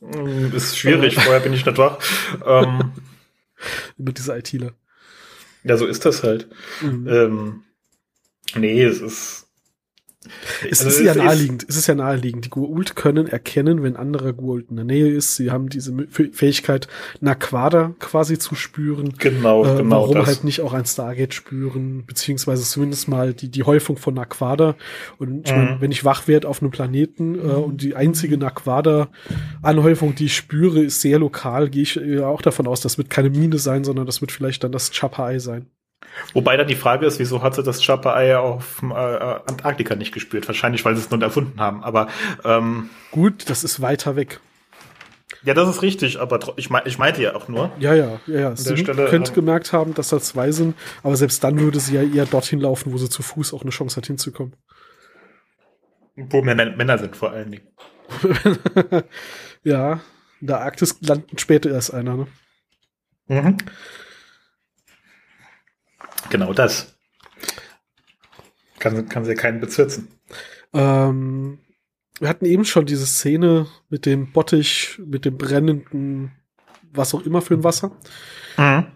Mm, ist schwierig, vorher bin ich nicht wach. Ähm, <laughs> Über diese ITler. Ja, so ist das halt. Mhm. Ähm, nee, es ist es also ist ja naheliegend, es ist ja naheliegend. Die Goa'uld können erkennen, wenn anderer Goa'uld in der Nähe ist. Sie haben diese Fähigkeit, Naquada quasi zu spüren. Genau, äh, genau. Warum das. halt nicht auch ein Stargate spüren, beziehungsweise zumindest mal die, die Häufung von Naquada. Und ich mhm. mein, wenn ich wach werde auf einem Planeten äh, und die einzige Naquada-Anhäufung, die ich spüre, ist sehr lokal, gehe ich äh, auch davon aus, das wird keine Mine sein, sondern das wird vielleicht dann das Chapai sein. Wobei dann die Frage ist, wieso hat sie das Chapa-Ei auf äh, Antarktika nicht gespürt? Wahrscheinlich, weil sie es nur erfunden haben. Aber ähm, gut, das ist weiter weg. Ja, das ist richtig, aber ich, mein, ich meinte ja auch nur. Ja, ja, ja, ja. Sie Stelle, könnte ähm, gemerkt haben, dass da zwei sind, aber selbst dann würde sie ja eher dorthin laufen, wo sie zu Fuß auch eine Chance hat hinzukommen. Wo Männer, Männer sind vor allen Dingen. <laughs> ja, in der Arktis landen später erst einer, ne? Mhm. Genau das. Kann, kann sie keinen bezirzen. Ähm, wir hatten eben schon diese Szene mit dem Bottich, mit dem brennenden, was auch immer für ein Wasser. Mhm.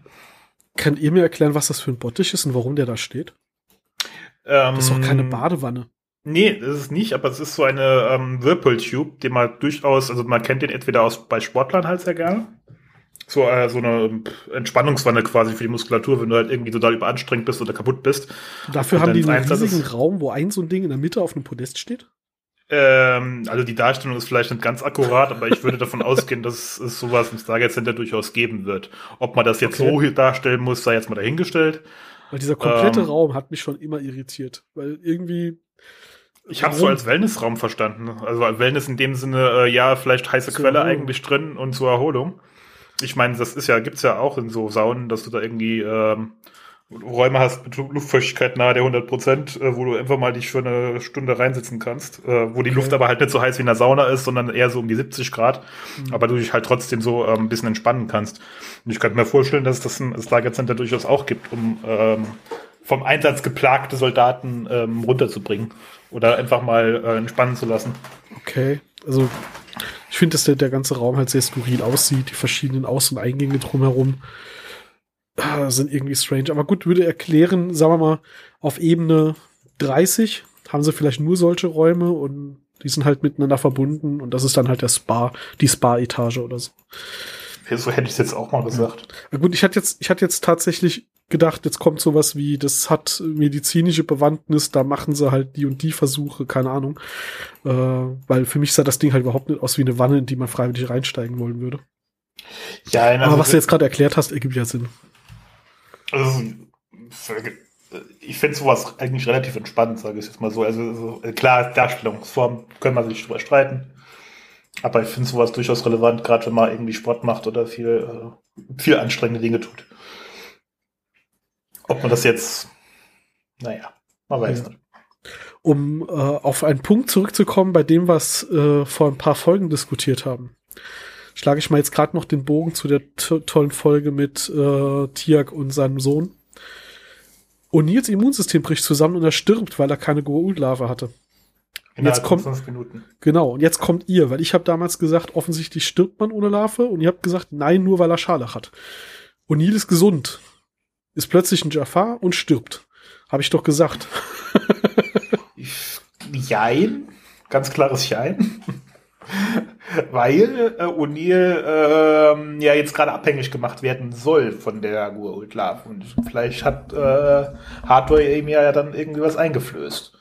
Könnt ihr mir erklären, was das für ein Bottich ist und warum der da steht? Ähm, das ist doch keine Badewanne. Nee, das ist nicht, aber es ist so eine ähm, Whirlpool-Tube, den man durchaus, also man kennt den entweder aus bei Sportlern halt sehr gerne so, äh, so eine Entspannungswanne quasi für die Muskulatur, wenn du halt irgendwie total überanstrengt bist oder kaputt bist. Dafür haben die einen riesigen Raum, wo ein so ein Ding in der Mitte auf einem Podest steht? Ähm, also die Darstellung ist vielleicht nicht ganz akkurat, aber ich würde davon <laughs> ausgehen, dass es sowas im Stargate Center durchaus geben wird. Ob man das jetzt okay. so darstellen muss, sei jetzt mal dahingestellt. Weil dieser komplette ähm, Raum hat mich schon immer irritiert, weil irgendwie ich habe so als Wellnessraum verstanden. Also Wellness in dem Sinne, äh, ja, vielleicht heiße so, Quelle eigentlich drin und zur Erholung. Ich meine, das ist ja, gibt's ja auch in so Saunen, dass du da irgendwie ähm, Räume hast mit Luftfeuchtigkeit nahe der 100 Prozent, äh, wo du einfach mal dich für eine Stunde reinsitzen kannst, äh, wo die okay. Luft aber halt nicht so heiß wie in der Sauna ist, sondern eher so um die 70 Grad, mhm. aber du dich halt trotzdem so ähm, ein bisschen entspannen kannst. Und ich könnte mir vorstellen, dass es das ein Lagercenter durchaus auch gibt, um ähm, vom Einsatz geplagte Soldaten ähm, runterzubringen oder einfach mal äh, entspannen zu lassen. Okay, also ich finde, dass der, der ganze Raum halt sehr skurril aussieht. Die verschiedenen Aus- und Eingänge drumherum äh, sind irgendwie strange. Aber gut, würde erklären, sagen wir mal, auf Ebene 30 haben sie vielleicht nur solche Räume und die sind halt miteinander verbunden und das ist dann halt der Spa, die Spa-Etage oder so. So hätte ich es jetzt auch mal gesagt. Ja, gut, ich hatte jetzt, ich hatte jetzt tatsächlich gedacht, jetzt kommt sowas wie, das hat medizinische Bewandtnis, da machen sie halt die und die Versuche, keine Ahnung. Äh, weil für mich sah das Ding halt überhaupt nicht aus wie eine Wanne, in die man freiwillig reinsteigen wollen würde. Ja, also Aber was du jetzt gerade erklärt hast, ergibt ja Sinn. Also, ich finde sowas eigentlich relativ entspannt, sage ich jetzt mal so. Also so, äh, klar, Darstellungsform können wir sich drüber streiten. Aber ich finde sowas durchaus relevant, gerade wenn man irgendwie Sport macht oder viel, äh, viel anstrengende Dinge tut. Ob man das jetzt, naja, man weiß ja. nicht. Um äh, auf einen Punkt zurückzukommen, bei dem es äh, vor ein paar Folgen diskutiert haben, schlage ich mal jetzt gerade noch den Bogen zu der tollen Folge mit äh, Tiak und seinem Sohn. O'Neills Immunsystem bricht zusammen und er stirbt, weil er keine Goa'uld-Larve hatte. Und jetzt kommt, Genau, und jetzt kommt ihr, weil ich habe damals gesagt, offensichtlich stirbt man ohne Larve und ihr habt gesagt, nein, nur weil er Scharlach hat. O'Neill ist gesund, ist plötzlich ein Jafar und stirbt. Habe ich doch gesagt. <laughs> Jein, ganz klares Jein. <laughs> Weil äh, O'Neill äh, ja jetzt gerade abhängig gemacht werden soll von der Goa'uld Love. Und vielleicht hat äh, Hardware ihm ja dann irgendwie was eingeflößt,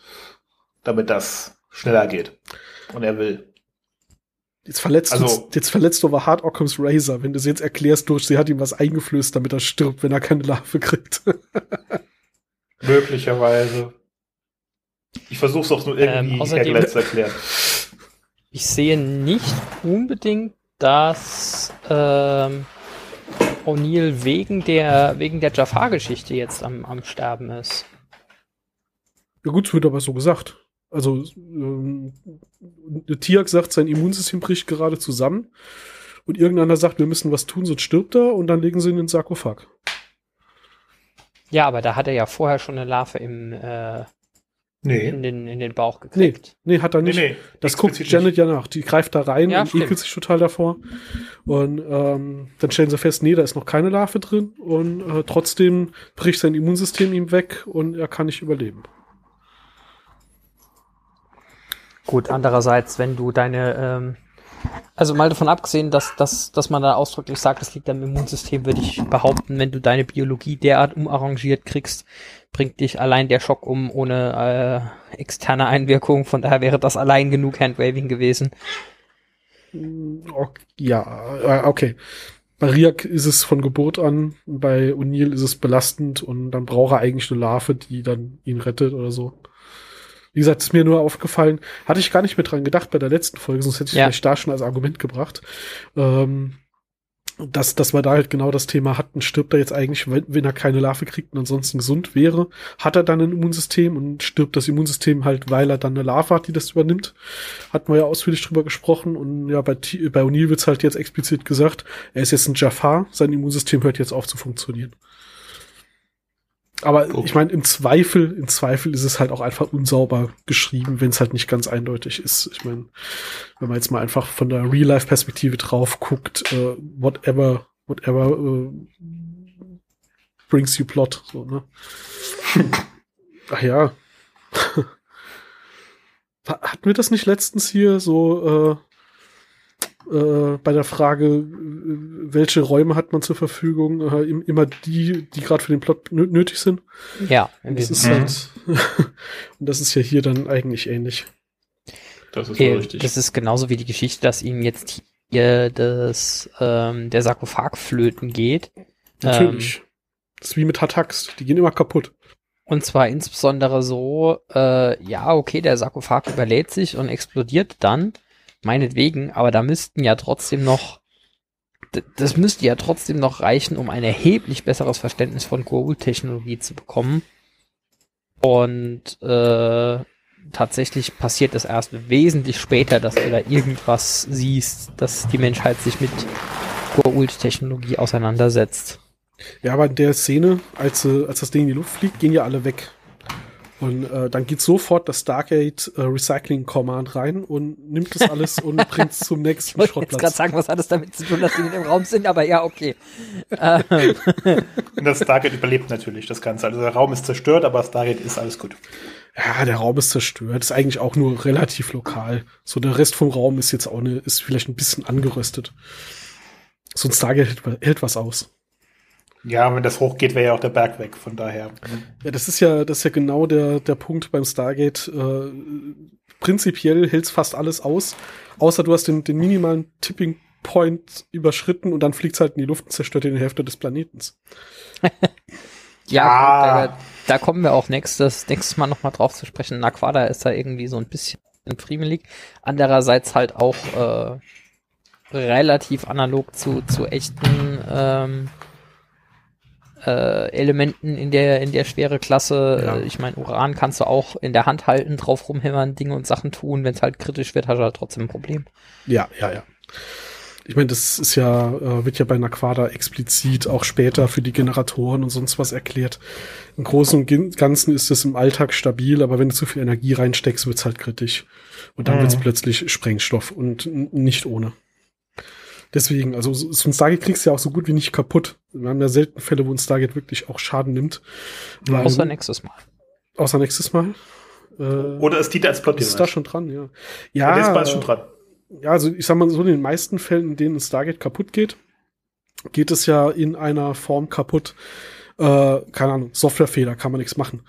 damit das schneller geht. Und er will. Jetzt verletzt, also, uns, jetzt verletzt du aber Hard Occam's Razor, wenn du es jetzt erklärst durch, sie hat ihm was eingeflößt, damit er stirbt, wenn er keine Larve kriegt. <laughs> Möglicherweise. Ich versuche es auch nur irgendwie ähm, außerdem, zu erklären. Ich sehe nicht unbedingt, dass ähm, O'Neill wegen der, wegen der Jafar-Geschichte jetzt am, am Sterben ist. Ja gut, es wird aber so gesagt. Also ähm, Tiak sagt, sein Immunsystem bricht gerade zusammen und irgendeiner sagt, wir müssen was tun, sonst stirbt er und dann legen sie ihn in den Sarkophag. Ja, aber da hat er ja vorher schon eine Larve im äh, nee. in, den, in den Bauch gekriegt. Nee, nee hat er nicht. Nee, nee, das guckt Janet nicht. ja nach. Die greift da rein ja, und stimmt. ekelt sich total davor. Und ähm, dann stellen sie fest, nee, da ist noch keine Larve drin. Und äh, trotzdem bricht sein Immunsystem ihm weg und er kann nicht überleben. Gut, andererseits, wenn du deine ähm, also mal davon abgesehen, dass, dass, dass man da ausdrücklich sagt, das liegt am Immunsystem, würde ich behaupten, wenn du deine Biologie derart umarrangiert kriegst, bringt dich allein der Schock um ohne äh, externe Einwirkung. Von daher wäre das allein genug Handwaving gewesen. Ja, äh, okay. Bei Riak ist es von Geburt an, bei O'Neill ist es belastend und dann braucht er eigentlich eine Larve, die dann ihn rettet oder so. Wie gesagt, ist mir nur aufgefallen, hatte ich gar nicht mehr dran gedacht bei der letzten Folge, sonst hätte ich ja. vielleicht da schon als Argument gebracht. Ähm, dass, dass wir da halt genau das Thema hatten, stirbt er jetzt eigentlich, wenn, wenn er keine Larve kriegt und ansonsten gesund wäre, hat er dann ein Immunsystem und stirbt das Immunsystem halt, weil er dann eine Larve hat, die das übernimmt. Hatten wir ja ausführlich drüber gesprochen und ja, bei, bei O'Neill wird's halt jetzt explizit gesagt, er ist jetzt ein Jafar, sein Immunsystem hört jetzt auf zu funktionieren. Aber okay. ich meine, im Zweifel, im Zweifel ist es halt auch einfach unsauber geschrieben, wenn es halt nicht ganz eindeutig ist. Ich meine, wenn man jetzt mal einfach von der Real-Life-Perspektive drauf guckt, äh, whatever, whatever äh, brings you plot, so, ne? <laughs> Ach ja. <laughs> Hatten wir das nicht letztens hier so, äh, bei der Frage, äh, welche Räume hat man zur Verfügung, äh, immer die, die gerade für den Plot nötig sind. Ja, das ist halt, <laughs> und das ist ja hier dann eigentlich ähnlich. Das ist okay, richtig. Das ist genauso wie die Geschichte, dass ihm jetzt hier das, ähm, der Sarkophag flöten geht. Natürlich. Ähm, das ist wie mit Hatax, die gehen immer kaputt. Und zwar insbesondere so, äh, ja, okay, der Sarkophag überlädt sich und explodiert dann meinetwegen, aber da müssten ja trotzdem noch, das müsste ja trotzdem noch reichen, um ein erheblich besseres Verständnis von Goa'uld-Technologie zu bekommen. Und äh, tatsächlich passiert es erst wesentlich später, dass du da irgendwas siehst, dass die Menschheit sich mit Goa'uld-Technologie auseinandersetzt. Ja, aber in der Szene, als, als das Ding in die Luft fliegt, gehen ja alle weg. Und äh, dann geht sofort das Stargate äh, Recycling Command rein und nimmt das alles <laughs> und bringt es zum nächsten ich Schrottplatz. Ich gerade sagen, was hat es damit zu tun, dass die nicht im Raum sind, aber ja, okay. <laughs> und das Stargate überlebt natürlich das Ganze. Also der Raum ist zerstört, aber Stargate ist alles gut. Ja, der Raum ist zerstört. Ist eigentlich auch nur relativ lokal. So der Rest vom Raum ist jetzt auch eine, ist vielleicht ein bisschen angeröstet. So ein Stargate hält, hält was aus. Ja, wenn das hochgeht, wäre ja auch der Berg weg, von daher. Ja, das ist ja, das ist ja genau der, der Punkt beim Stargate. Äh, prinzipiell hält's fast alles aus, außer du hast den, den minimalen Tipping Point überschritten und dann fliegt's halt in die Luft und zerstört die Hälfte des Planetens. <laughs> Ja, Ah. da, da kommen wir auch nächstes, nächstes Mal nochmal drauf zu sprechen. Naquada ist da irgendwie so ein bisschen friemelig. Andererseits halt auch äh, relativ analog zu, zu echten ähm, äh, Elementen in der, in der schwere Klasse. Ja. Äh, Ich meine, Uran kannst du auch in der Hand halten, drauf rumhämmern, Dinge und Sachen tun. Wenn es halt kritisch wird, hast du halt trotzdem ein Problem. Ja, ja, ja. Ich meine, das ist ja, äh, wird ja bei Naquada explizit auch später für die Generatoren und sonst was erklärt. Im Großen und Ganzen ist es im Alltag stabil, aber wenn du zu viel Energie reinsteckst, wird's halt kritisch. Und dann Mhm. wird's plötzlich Sprengstoff und nicht ohne. Deswegen, also so ein Stargate kriegst du ja auch so gut wie nicht kaputt. Wir haben ja selten Fälle, wo ein Stargate wirklich auch Schaden nimmt. Weil- Außer nächstes Mal. außer nächstes Mal. Äh, Oder ist die da als Plot ist da schon dran, ja. Ja, Ja, der ist schon dran. ja, also ich sag mal so, in den meisten Fällen, in denen ein Stargate kaputt geht, geht es ja in einer Form kaputt. Äh, keine Ahnung, Softwarefehler, kann man nichts machen.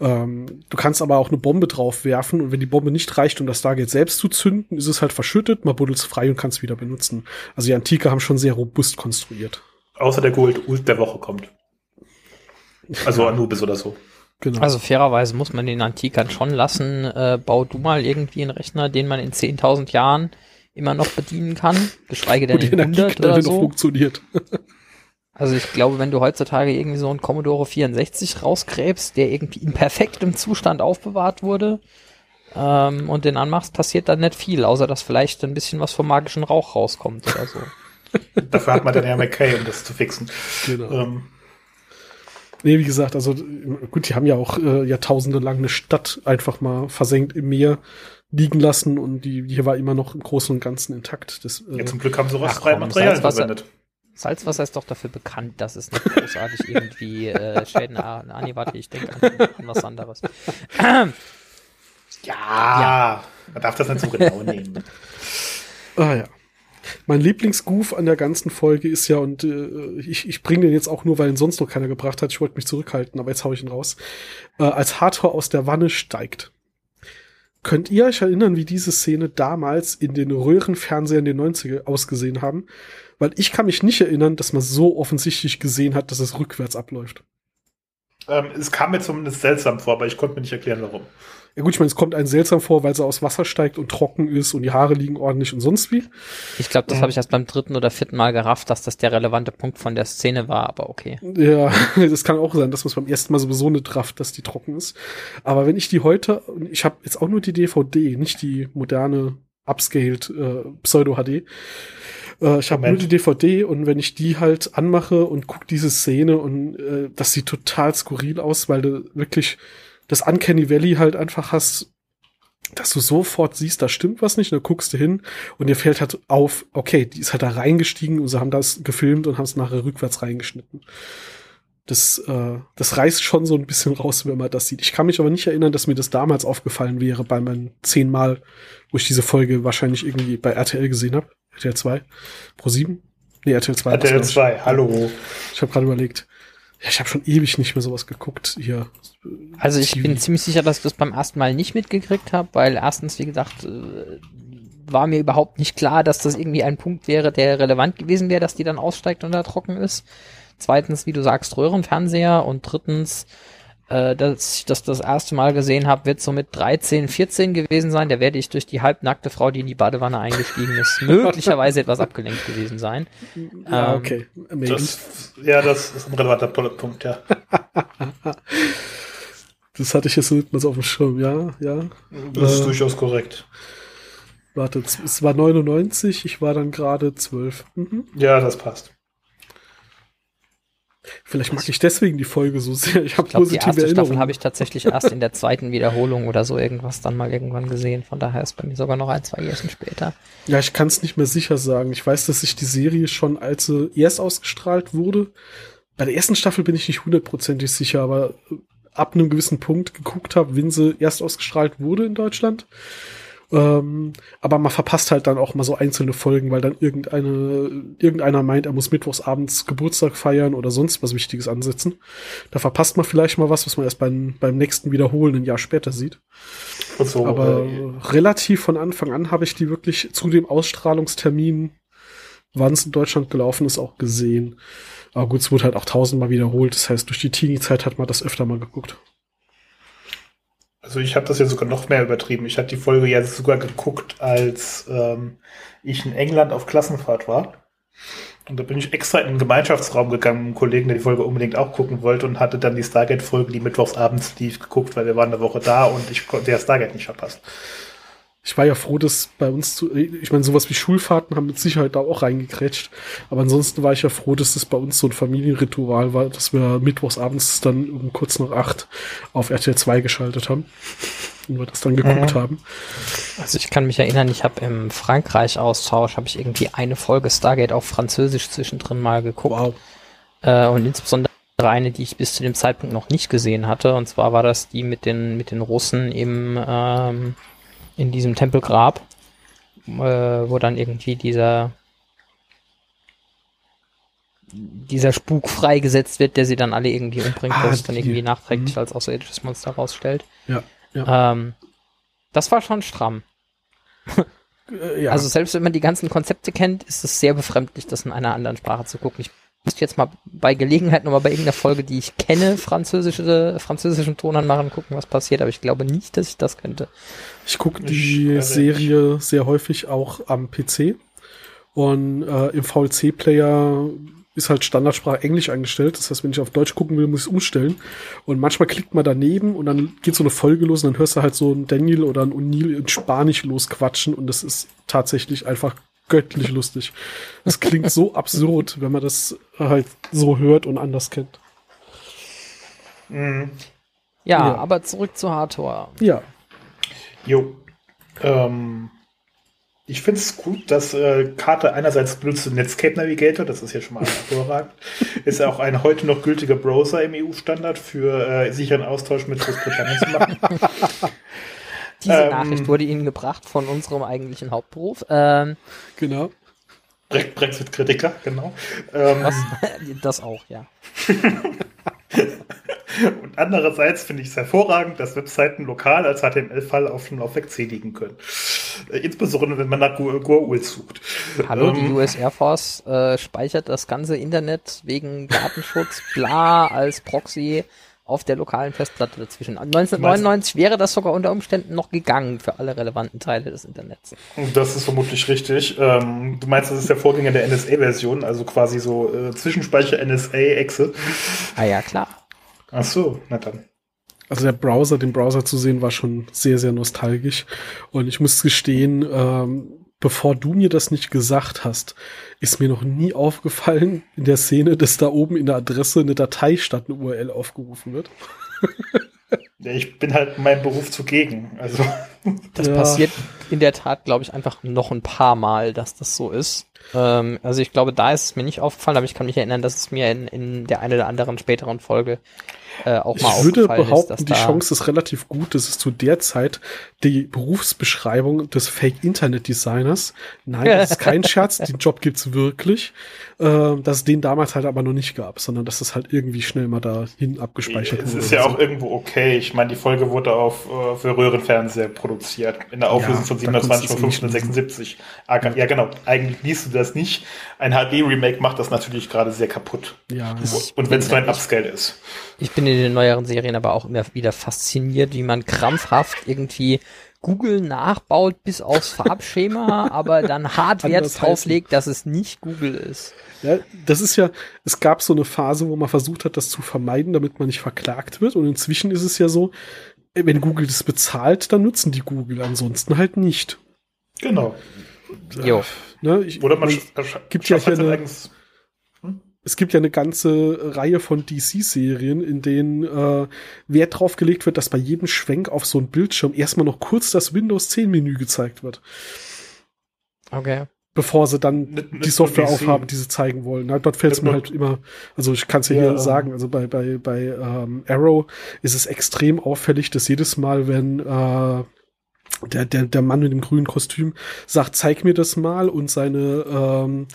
Ähm, du kannst aber auch eine Bombe drauf werfen und wenn die Bombe nicht reicht, um das Stargate selbst zu zünden, ist es halt verschüttet, man buddelt es frei und kann es wieder benutzen. Also die Antike haben schon sehr robust konstruiert. Außer der Gold Ult der Woche kommt. Also Anubis oder so. Genau. Also fairerweise muss man den Antikern schon lassen. Äh, bau du mal irgendwie einen Rechner, den man in 10.000 Jahren immer noch bedienen kann, geschweige denn in 100 Energieknalle oder noch so. funktioniert. Also ich glaube, wenn du heutzutage irgendwie so einen Commodore 64 rausgräbst, der irgendwie in perfektem Zustand aufbewahrt wurde ähm, und den anmachst, passiert dann nicht viel, außer dass vielleicht ein bisschen was vom magischen Rauch rauskommt oder so. <laughs> Dafür hat man dann ja McKay, um das zu fixen. Genau. Ähm, Nee, wie gesagt, also gut, die haben ja auch äh, Jahrtausende lang eine Stadt einfach mal versenkt im Meer liegen lassen und die, hier war immer noch im Großen und Ganzen intakt. Das, äh, ja, zum Glück haben sie Ach rostfreie Materialien verwendet. Salzwasser ist doch dafür bekannt, dass es nicht großartig <laughs> irgendwie äh, Schäden. Ah, ah, nee, warte, ich denke an, an was anderes. Ja, man darf das nicht so genau nehmen. Ah ja. Mein Lieblingsgoof an der ganzen Folge ist ja, und äh, ich, ich bringe den jetzt auch nur, weil ihn sonst noch keiner gebracht hat. Ich wollte mich zurückhalten, aber jetzt hau ich ihn raus. Äh, als Hathor aus der Wanne steigt. Könnt ihr euch erinnern, wie diese Szene damals in den Röhrenfernsehern der 90er ausgesehen haben? Weil ich kann mich nicht erinnern, dass man so offensichtlich gesehen hat, dass es rückwärts abläuft. Ähm, es kam mir zumindest seltsam vor, aber ich konnte mir nicht erklären, warum. Ja gut, ich meine, es kommt einem seltsam vor, weil sie aus Wasser steigt und trocken ist und die Haare liegen ordentlich und sonst wie. Ich glaube, das habe ich erst beim dritten oder vierten Mal gerafft, dass das der relevante Punkt von der Szene war, aber okay. Ja, <laughs> das kann auch sein, dass man es beim ersten Mal sowieso nicht rafft, dass die trocken ist. Aber wenn ich die heute, und ich habe jetzt auch nur die DVD, nicht die moderne upscaled äh, Pseudo-HD. Äh, ich habe nur die DVD und wenn ich die halt anmache und guck diese Szene und äh, das sieht total skurril aus, weil du wirklich das Uncanny Valley halt einfach hast, dass du sofort siehst, da stimmt was nicht, und dann guckst du hin und dir fällt halt auf, okay, die ist halt da reingestiegen und sie haben das gefilmt und haben es nachher rückwärts reingeschnitten. Das, äh, das reißt schon so ein bisschen raus, wenn man das sieht. Ich kann mich aber nicht erinnern, dass mir das damals aufgefallen wäre bei meinen zehnmal, wo ich diese Folge wahrscheinlich irgendwie bei RTL gesehen habe. RTL 2, Pro 7? Nee, RTL 2. war's, RTL glaub ich. 2, hallo. Ich habe gerade überlegt. Ja, ich habe schon ewig nicht mehr sowas geguckt hier. Also ich TV. bin ziemlich sicher, dass ich das beim ersten Mal nicht mitgekriegt habe, weil erstens, wie gesagt, äh, war mir überhaupt nicht klar, dass das irgendwie ein Punkt wäre, der relevant gewesen wäre, dass die dann aussteigt und da trocken ist. Zweitens, wie du sagst, Röhrenfernseher und drittens, äh, dass ich das das erste Mal gesehen habe, wird so mit 13, 14 gewesen sein. Da werde ich durch die halbnackte Frau, die in die Badewanne eingestiegen ist, <laughs> möglicherweise etwas abgelenkt gewesen sein. Ja, Ähm, okay. Das, ja, das ist ein relevanter Punkt, ja. <laughs> Das hatte ich jetzt nicht mehr so auf dem Schirm, ja, ja. Das ist Äh. durchaus korrekt. Warte, es war 99, ich war dann gerade 12. Mhm. Ja, das passt. Vielleicht mag ich deswegen die Folge so sehr. Ich habe Ich glaube, die positive erste Erinnerungen. Staffel habe ich tatsächlich erst in der zweiten Wiederholung oder so irgendwas dann mal irgendwann gesehen. Von daher ist bei mir sogar noch ein, zwei Jährchen später. Ja, ich kann es nicht mehr sicher sagen. Ich weiß, dass ich die Serie schon, als sie erst ausgestrahlt wurde, bei der ersten Staffel bin ich nicht hundertprozentig sicher, aber ab einem gewissen Punkt geguckt habe, wenn sie erst ausgestrahlt wurde in Deutschland. Ähm, aber man verpasst halt dann auch mal so einzelne Folgen, weil dann irgendeine, irgendeiner meint, er muss mittwochs abends Geburtstag feiern oder sonst was Wichtiges ansetzen. Da verpasst man vielleicht mal was, was man erst beim, beim nächsten Wiederholen ein Jahr später sieht. So, Aber äh, relativ von Anfang an habe ich die wirklich zu dem Ausstrahlungstermin wann es in Deutschland gelaufen ist, auch gesehen. Aber gut, es wurde halt auch tausendmal wiederholt. Das heißt, durch die Teenie-Zeit hat man das öfter mal geguckt. Also ich habe das ja sogar noch mehr übertrieben. Ich hatte die Folge ja sogar geguckt, als ähm, ich in England auf Klassenfahrt war. Und da bin ich extra in den Gemeinschaftsraum gegangen, einen Kollegen, der die Folge unbedingt auch gucken wollte und hatte dann die Stargate-Folge, die mittwochs abends lief, geguckt, weil wir waren eine Woche da und ich konnte ja Stargate nicht verpassen. Ich war ja froh, dass bei uns zu, ich meine, sowas wie Schulfahrten haben mit Sicherheit da auch reingekrätscht. Aber ansonsten war ich ja froh, dass das bei uns so ein Familienritual war, dass wir mittwochs abends dann um kurz nach acht auf RTL 2 geschaltet haben. Und wir das dann geguckt mhm. haben. Also ich kann mich erinnern, ich habe im Frankreich-Austausch, habe ich irgendwie eine Folge Stargate auf Französisch zwischendrin mal geguckt. Wow. Äh, und insbesondere eine, die ich bis zu dem Zeitpunkt noch nicht gesehen hatte. Und zwar war das die mit den, mit den Russen im, ähm, in diesem Tempelgrab, äh, wo dann irgendwie dieser dieser Spuk freigesetzt wird, der sie dann alle irgendwie umbringt, ah, was dann irgendwie nachträglich mhm. als außerirdisches Monster rausstellt. Ja. ja. Ähm, das war schon stramm. Äh, ja. Also selbst wenn man die ganzen Konzepte kennt, ist es sehr befremdlich, das in einer anderen Sprache zu gucken. Ich müsste jetzt mal bei Gelegenheit nochmal bei irgendeiner Folge, die ich kenne, französische, französischen Ton anmachen, gucken, was passiert, aber ich glaube nicht, dass ich das könnte. Ich gucke die Serie sehr häufig auch am PC und äh, im VLC-Player ist halt Standardsprache Englisch eingestellt. Das heißt, wenn ich auf Deutsch gucken will, muss ich es umstellen. Und manchmal klickt man daneben und dann geht so eine Folge los und dann hörst du halt so ein Daniel oder ein O'Neill in Spanisch losquatschen und das ist tatsächlich einfach göttlich lustig. Das klingt so <laughs> absurd, wenn man das halt so hört und anders kennt. Mhm. Ja, ja, aber zurück zu Hardware. Ja. Jo. Ähm, ich finde es gut, dass äh, Karte einerseits benutzt Netscape Navigator, das ist ja schon mal <laughs> hervorragend. ist ja auch ein heute noch gültiger Browser im EU-Standard für äh, sicheren Austausch mit Großbritannien zu machen. <laughs> Diese ähm, Nachricht wurde Ihnen gebracht von unserem eigentlichen Hauptberuf. Ähm, genau. Brexit-Kritiker, genau. Ähm, das, <laughs> das auch, ja. <laughs> Und andererseits finde ich es hervorragend, dass Webseiten lokal als HTML-Fall auf dem Laufwerk C liegen können. Äh, insbesondere, wenn man nach GURL sucht. Hallo, die ähm, US Air Force äh, speichert das ganze Internet wegen Datenschutz, <laughs> bla, als Proxy auf der lokalen Festplatte dazwischen. 1999 wäre das sogar unter Umständen noch gegangen für alle relevanten Teile des Internets. Das ist vermutlich richtig. Ähm, du meinst, das ist der Vorgänger der NSA-Version, also quasi so äh, Zwischenspeicher NSA-Exe. Ah ja, klar. Ach so, na dann. Also der Browser, den Browser zu sehen, war schon sehr, sehr nostalgisch. Und ich muss gestehen, ähm, bevor du mir das nicht gesagt hast, ist mir noch nie aufgefallen in der Szene, dass da oben in der Adresse eine Datei statt eine URL aufgerufen wird. <laughs> ja, ich bin halt meinem Beruf zugegen. Also. Das ja. passiert in der Tat, glaube ich, einfach noch ein paar Mal, dass das so ist. Ähm, also ich glaube, da ist es mir nicht aufgefallen, aber ich kann mich erinnern, dass es mir in, in der einen oder anderen späteren Folge äh, auch mal Ich würde behaupten, ist, die Chance ist relativ gut, dass es zu der Zeit die Berufsbeschreibung des Fake-Internet-Designers, nein, das ist kein <laughs> Scherz, den Job gibt's wirklich, äh, dass es den damals halt aber noch nicht gab, sondern dass das halt irgendwie schnell mal dahin abgespeichert wurde. Es ist ja so. auch irgendwo okay. Ich meine, die Folge wurde auf äh, für Röhrenfernseher produziert, in der Auflösung ja, von 720 x 576. Ah, ja, genau. Eigentlich liest du das nicht. Ein HD-Remake macht das natürlich gerade sehr kaputt. Ja. Und wenn es nur ein Upscale ist. Ich bin in den neueren Serien aber auch immer wieder fasziniert, wie man krampfhaft irgendwie Google nachbaut bis aufs Farbschema, <laughs> aber dann Hardware drauflegt, dass es nicht Google ist. Ja, das ist ja, es gab so eine Phase, wo man versucht hat, das zu vermeiden, damit man nicht verklagt wird. Und inzwischen ist es ja so, wenn Google das bezahlt, dann nutzen die Google, ansonsten halt nicht. Genau. Jo. Ne, ich, Oder man, man gibt ja hier eine, es gibt ja eine ganze Reihe von DC-Serien, in denen äh, Wert drauf gelegt wird, dass bei jedem Schwenk auf so ein Bildschirm erstmal noch kurz das Windows 10-Menü gezeigt wird. Okay. Bevor sie dann nicht, nicht die Software aufhaben, die sie zeigen wollen. Na, dort fällt es mir halt immer, also ich kann es ja, ja, hier sagen, also bei, bei, bei ähm, Arrow ist es extrem auffällig, dass jedes Mal, wenn äh, der, der, der Mann mit dem grünen Kostüm sagt, zeig mir das mal. Und seine ähm,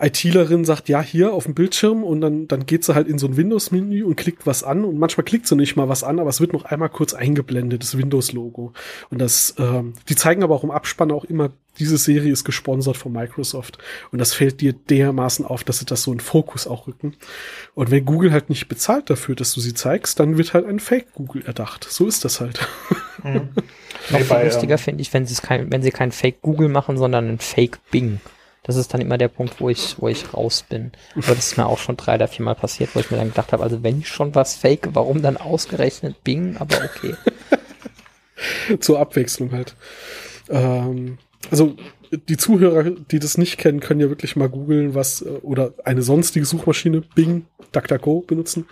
ITlerin sagt, ja, hier auf dem Bildschirm. Und dann, dann geht sie halt in so ein Windows-Menü und klickt was an. Und manchmal klickt sie nicht mal was an, aber es wird noch einmal kurz eingeblendet, das Windows-Logo. Und das, ähm, die zeigen aber auch im Abspann auch immer diese Serie ist gesponsert von Microsoft. Und das fällt dir dermaßen auf, dass sie das so in Fokus auch rücken. Und wenn Google halt nicht bezahlt dafür, dass du sie zeigst, dann wird halt ein Fake Google erdacht. So ist das halt. Mhm. <laughs> Noch viel lustiger ähm, finde ich, wenn kein, wenn sie kein Fake Google machen, sondern ein Fake Bing. Das ist dann immer der Punkt, wo ich, wo ich raus bin. Aber das ist mir auch schon drei oder vier Mal passiert, wo ich mir dann gedacht habe, also wenn ich schon was fake, warum dann ausgerechnet Bing? Aber okay. <laughs> Zur Abwechslung halt. Ähm, also die Zuhörer, die das nicht kennen, können ja wirklich mal googeln, was äh, oder eine sonstige Suchmaschine Bing, DuckDuckGo benutzen,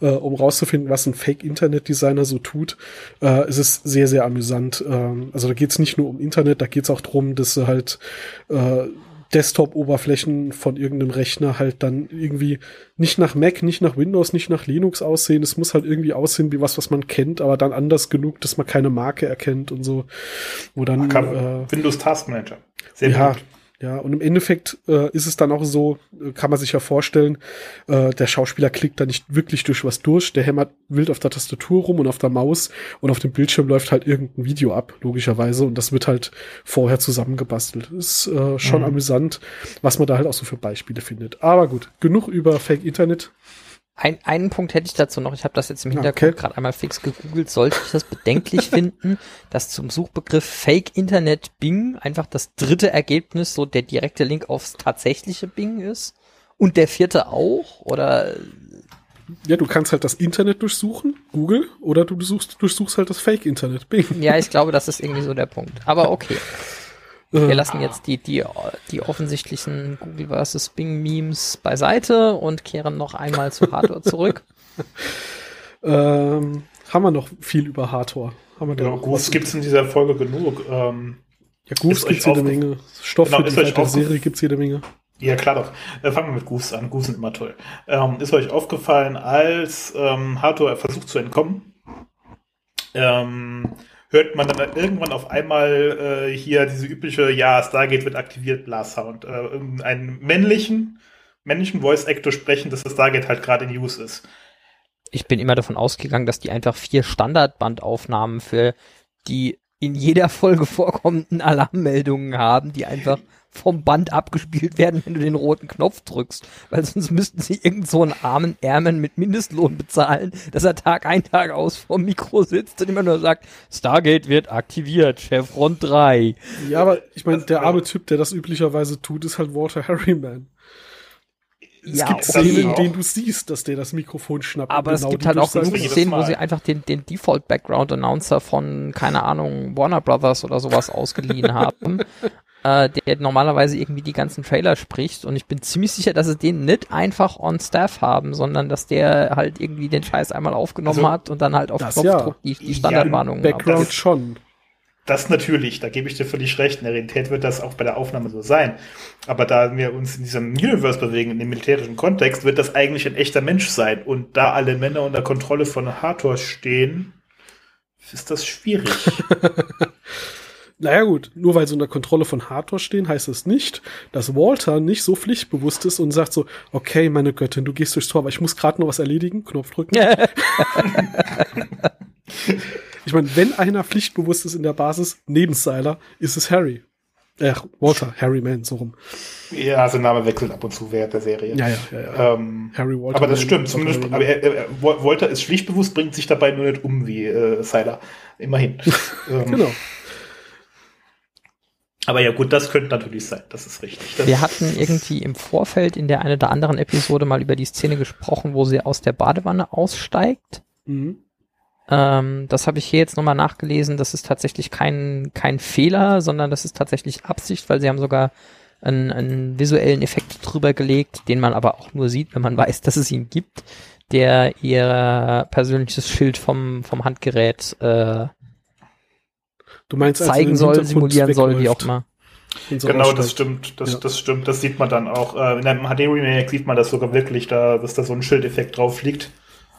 äh, um rauszufinden, was ein Fake-Internet-Designer so tut. Äh, es ist sehr, sehr amüsant. Ähm, also da geht es nicht nur um Internet, da geht es auch drum, dass sie halt äh, Desktop-Oberflächen von irgendeinem Rechner halt dann irgendwie nicht nach Mac, nicht nach Windows, nicht nach Linux aussehen. Es muss halt irgendwie aussehen wie was, was man kennt, aber dann anders genug, dass man keine Marke erkennt und so. Wo dann äh, Windows Task Manager. Sehr ja, gut. Ja, und im Endeffekt äh, ist es dann auch so, äh, kann man sich ja vorstellen, äh, der Schauspieler klickt da nicht wirklich durch was durch, der hämmert wild auf der Tastatur rum und auf der Maus und auf dem Bildschirm läuft halt irgendein Video ab, logischerweise, und das wird halt vorher zusammengebastelt. Ist äh, schon mhm. amüsant, was man da halt auch so für Beispiele findet. Aber gut, genug über Fake Internet. Ein, einen Punkt hätte ich dazu noch. Ich habe das jetzt im Hintergrund okay. gerade einmal fix gegoogelt. Sollte ich das bedenklich <laughs> finden, dass zum Suchbegriff Fake Internet Bing einfach das dritte Ergebnis so der direkte Link aufs tatsächliche Bing ist? Und der vierte auch? Oder? Ja, du kannst halt das Internet durchsuchen, Google, oder du durchsuchst, durchsuchst halt das Fake Internet Bing. Ja, ich glaube, das ist irgendwie so der Punkt. Aber okay. <laughs> Wir äh. lassen jetzt die, die, die offensichtlichen Google vs. Bing Memes beiseite und kehren noch einmal zu Hardware zurück. <laughs> ähm, haben wir noch viel über Hardware? Haben wir ja, Goose gibt es in dieser Folge genug. Ähm, ja, Goose gibt es jede Menge. Stoff genau, für die Serie gibt es jede Menge. Ja, klar doch. Äh, fangen wir mit Goose an. Goose sind immer toll. Ähm, ist euch aufgefallen, als ähm, Hardware versucht zu entkommen, ähm, hört man dann irgendwann auf einmal äh, hier diese übliche, ja, Stargate wird aktiviert, Blas-Sound. Äh, einen männlichen, männlichen Voice-Actor sprechen, dass das Stargate halt gerade in Use ist. Ich bin immer davon ausgegangen, dass die einfach vier Standardbandaufnahmen für die in jeder Folge vorkommenden Alarmmeldungen haben, die einfach vom Band abgespielt werden, wenn du den roten Knopf drückst. Weil sonst müssten sie irgend so einen armen Ärmen mit Mindestlohn bezahlen, dass er Tag ein, Tag aus vorm Mikro sitzt und immer nur sagt, Stargate wird aktiviert, Chevron 3. Ja, aber ich meine, der arme Typ, der das üblicherweise tut, ist halt Walter Harriman. Es ja, gibt Szenen, in denen du siehst, dass der das Mikrofon schnappt. Aber genau es gibt halt auch genug Szenen, wo sie einfach den, den Default-Background-Announcer von, keine Ahnung, Warner Brothers oder sowas ausgeliehen <laughs> haben äh, der normalerweise irgendwie die ganzen Trailer spricht und ich bin ziemlich sicher, dass sie den nicht einfach on staff haben, sondern dass der halt irgendwie den Scheiß einmal aufgenommen also, hat und dann halt auf Knopfdruck ja. die, die Standardwarnungen. Ja, Background schon. Das natürlich, da gebe ich dir völlig recht. In der Realität wird das auch bei der Aufnahme so sein. Aber da wir uns in diesem Universe bewegen, in dem militärischen Kontext, wird das eigentlich ein echter Mensch sein. Und da alle Männer unter Kontrolle von Hathor stehen, ist das schwierig. <laughs> Naja gut, nur weil sie unter Kontrolle von Hathor stehen, heißt es das nicht, dass Walter nicht so pflichtbewusst ist und sagt so, okay, meine Göttin, du gehst durchs Tor, aber ich muss gerade noch was erledigen, Knopf drücken. <laughs> <laughs> ich meine, wenn einer pflichtbewusst ist in der Basis, neben Seiler, ist es Harry. Äh, Walter, Harry Mann, so rum. Ja, also Name wechselt ab und zu während der Serie. Ja, ja, ja. ja. Ähm, Harry Walter. Aber das stimmt, zumindest, aber er, er, Walter ist pflichtbewusst, bringt sich dabei nur nicht um wie äh, Seiler. Immerhin. <laughs> ähm, genau. Aber ja, gut, das könnte natürlich sein, das ist richtig. Das Wir hatten irgendwie im Vorfeld in der einen oder anderen Episode mal über die Szene gesprochen, wo sie aus der Badewanne aussteigt. Mhm. Ähm, das habe ich hier jetzt nochmal nachgelesen. Das ist tatsächlich kein, kein Fehler, sondern das ist tatsächlich Absicht, weil sie haben sogar einen, einen visuellen Effekt drüber gelegt, den man aber auch nur sieht, wenn man <laughs> weiß, dass es ihn gibt, der ihr persönliches Schild vom, vom Handgerät äh, Du meinst, zeigen soll, simulieren soll, wie auch immer. Genau, das stimmt, das, ja. das stimmt, das sieht man dann auch. Äh, in einem HD-Remake sieht man das sogar wirklich, da, dass da so ein Schildeffekt drauf liegt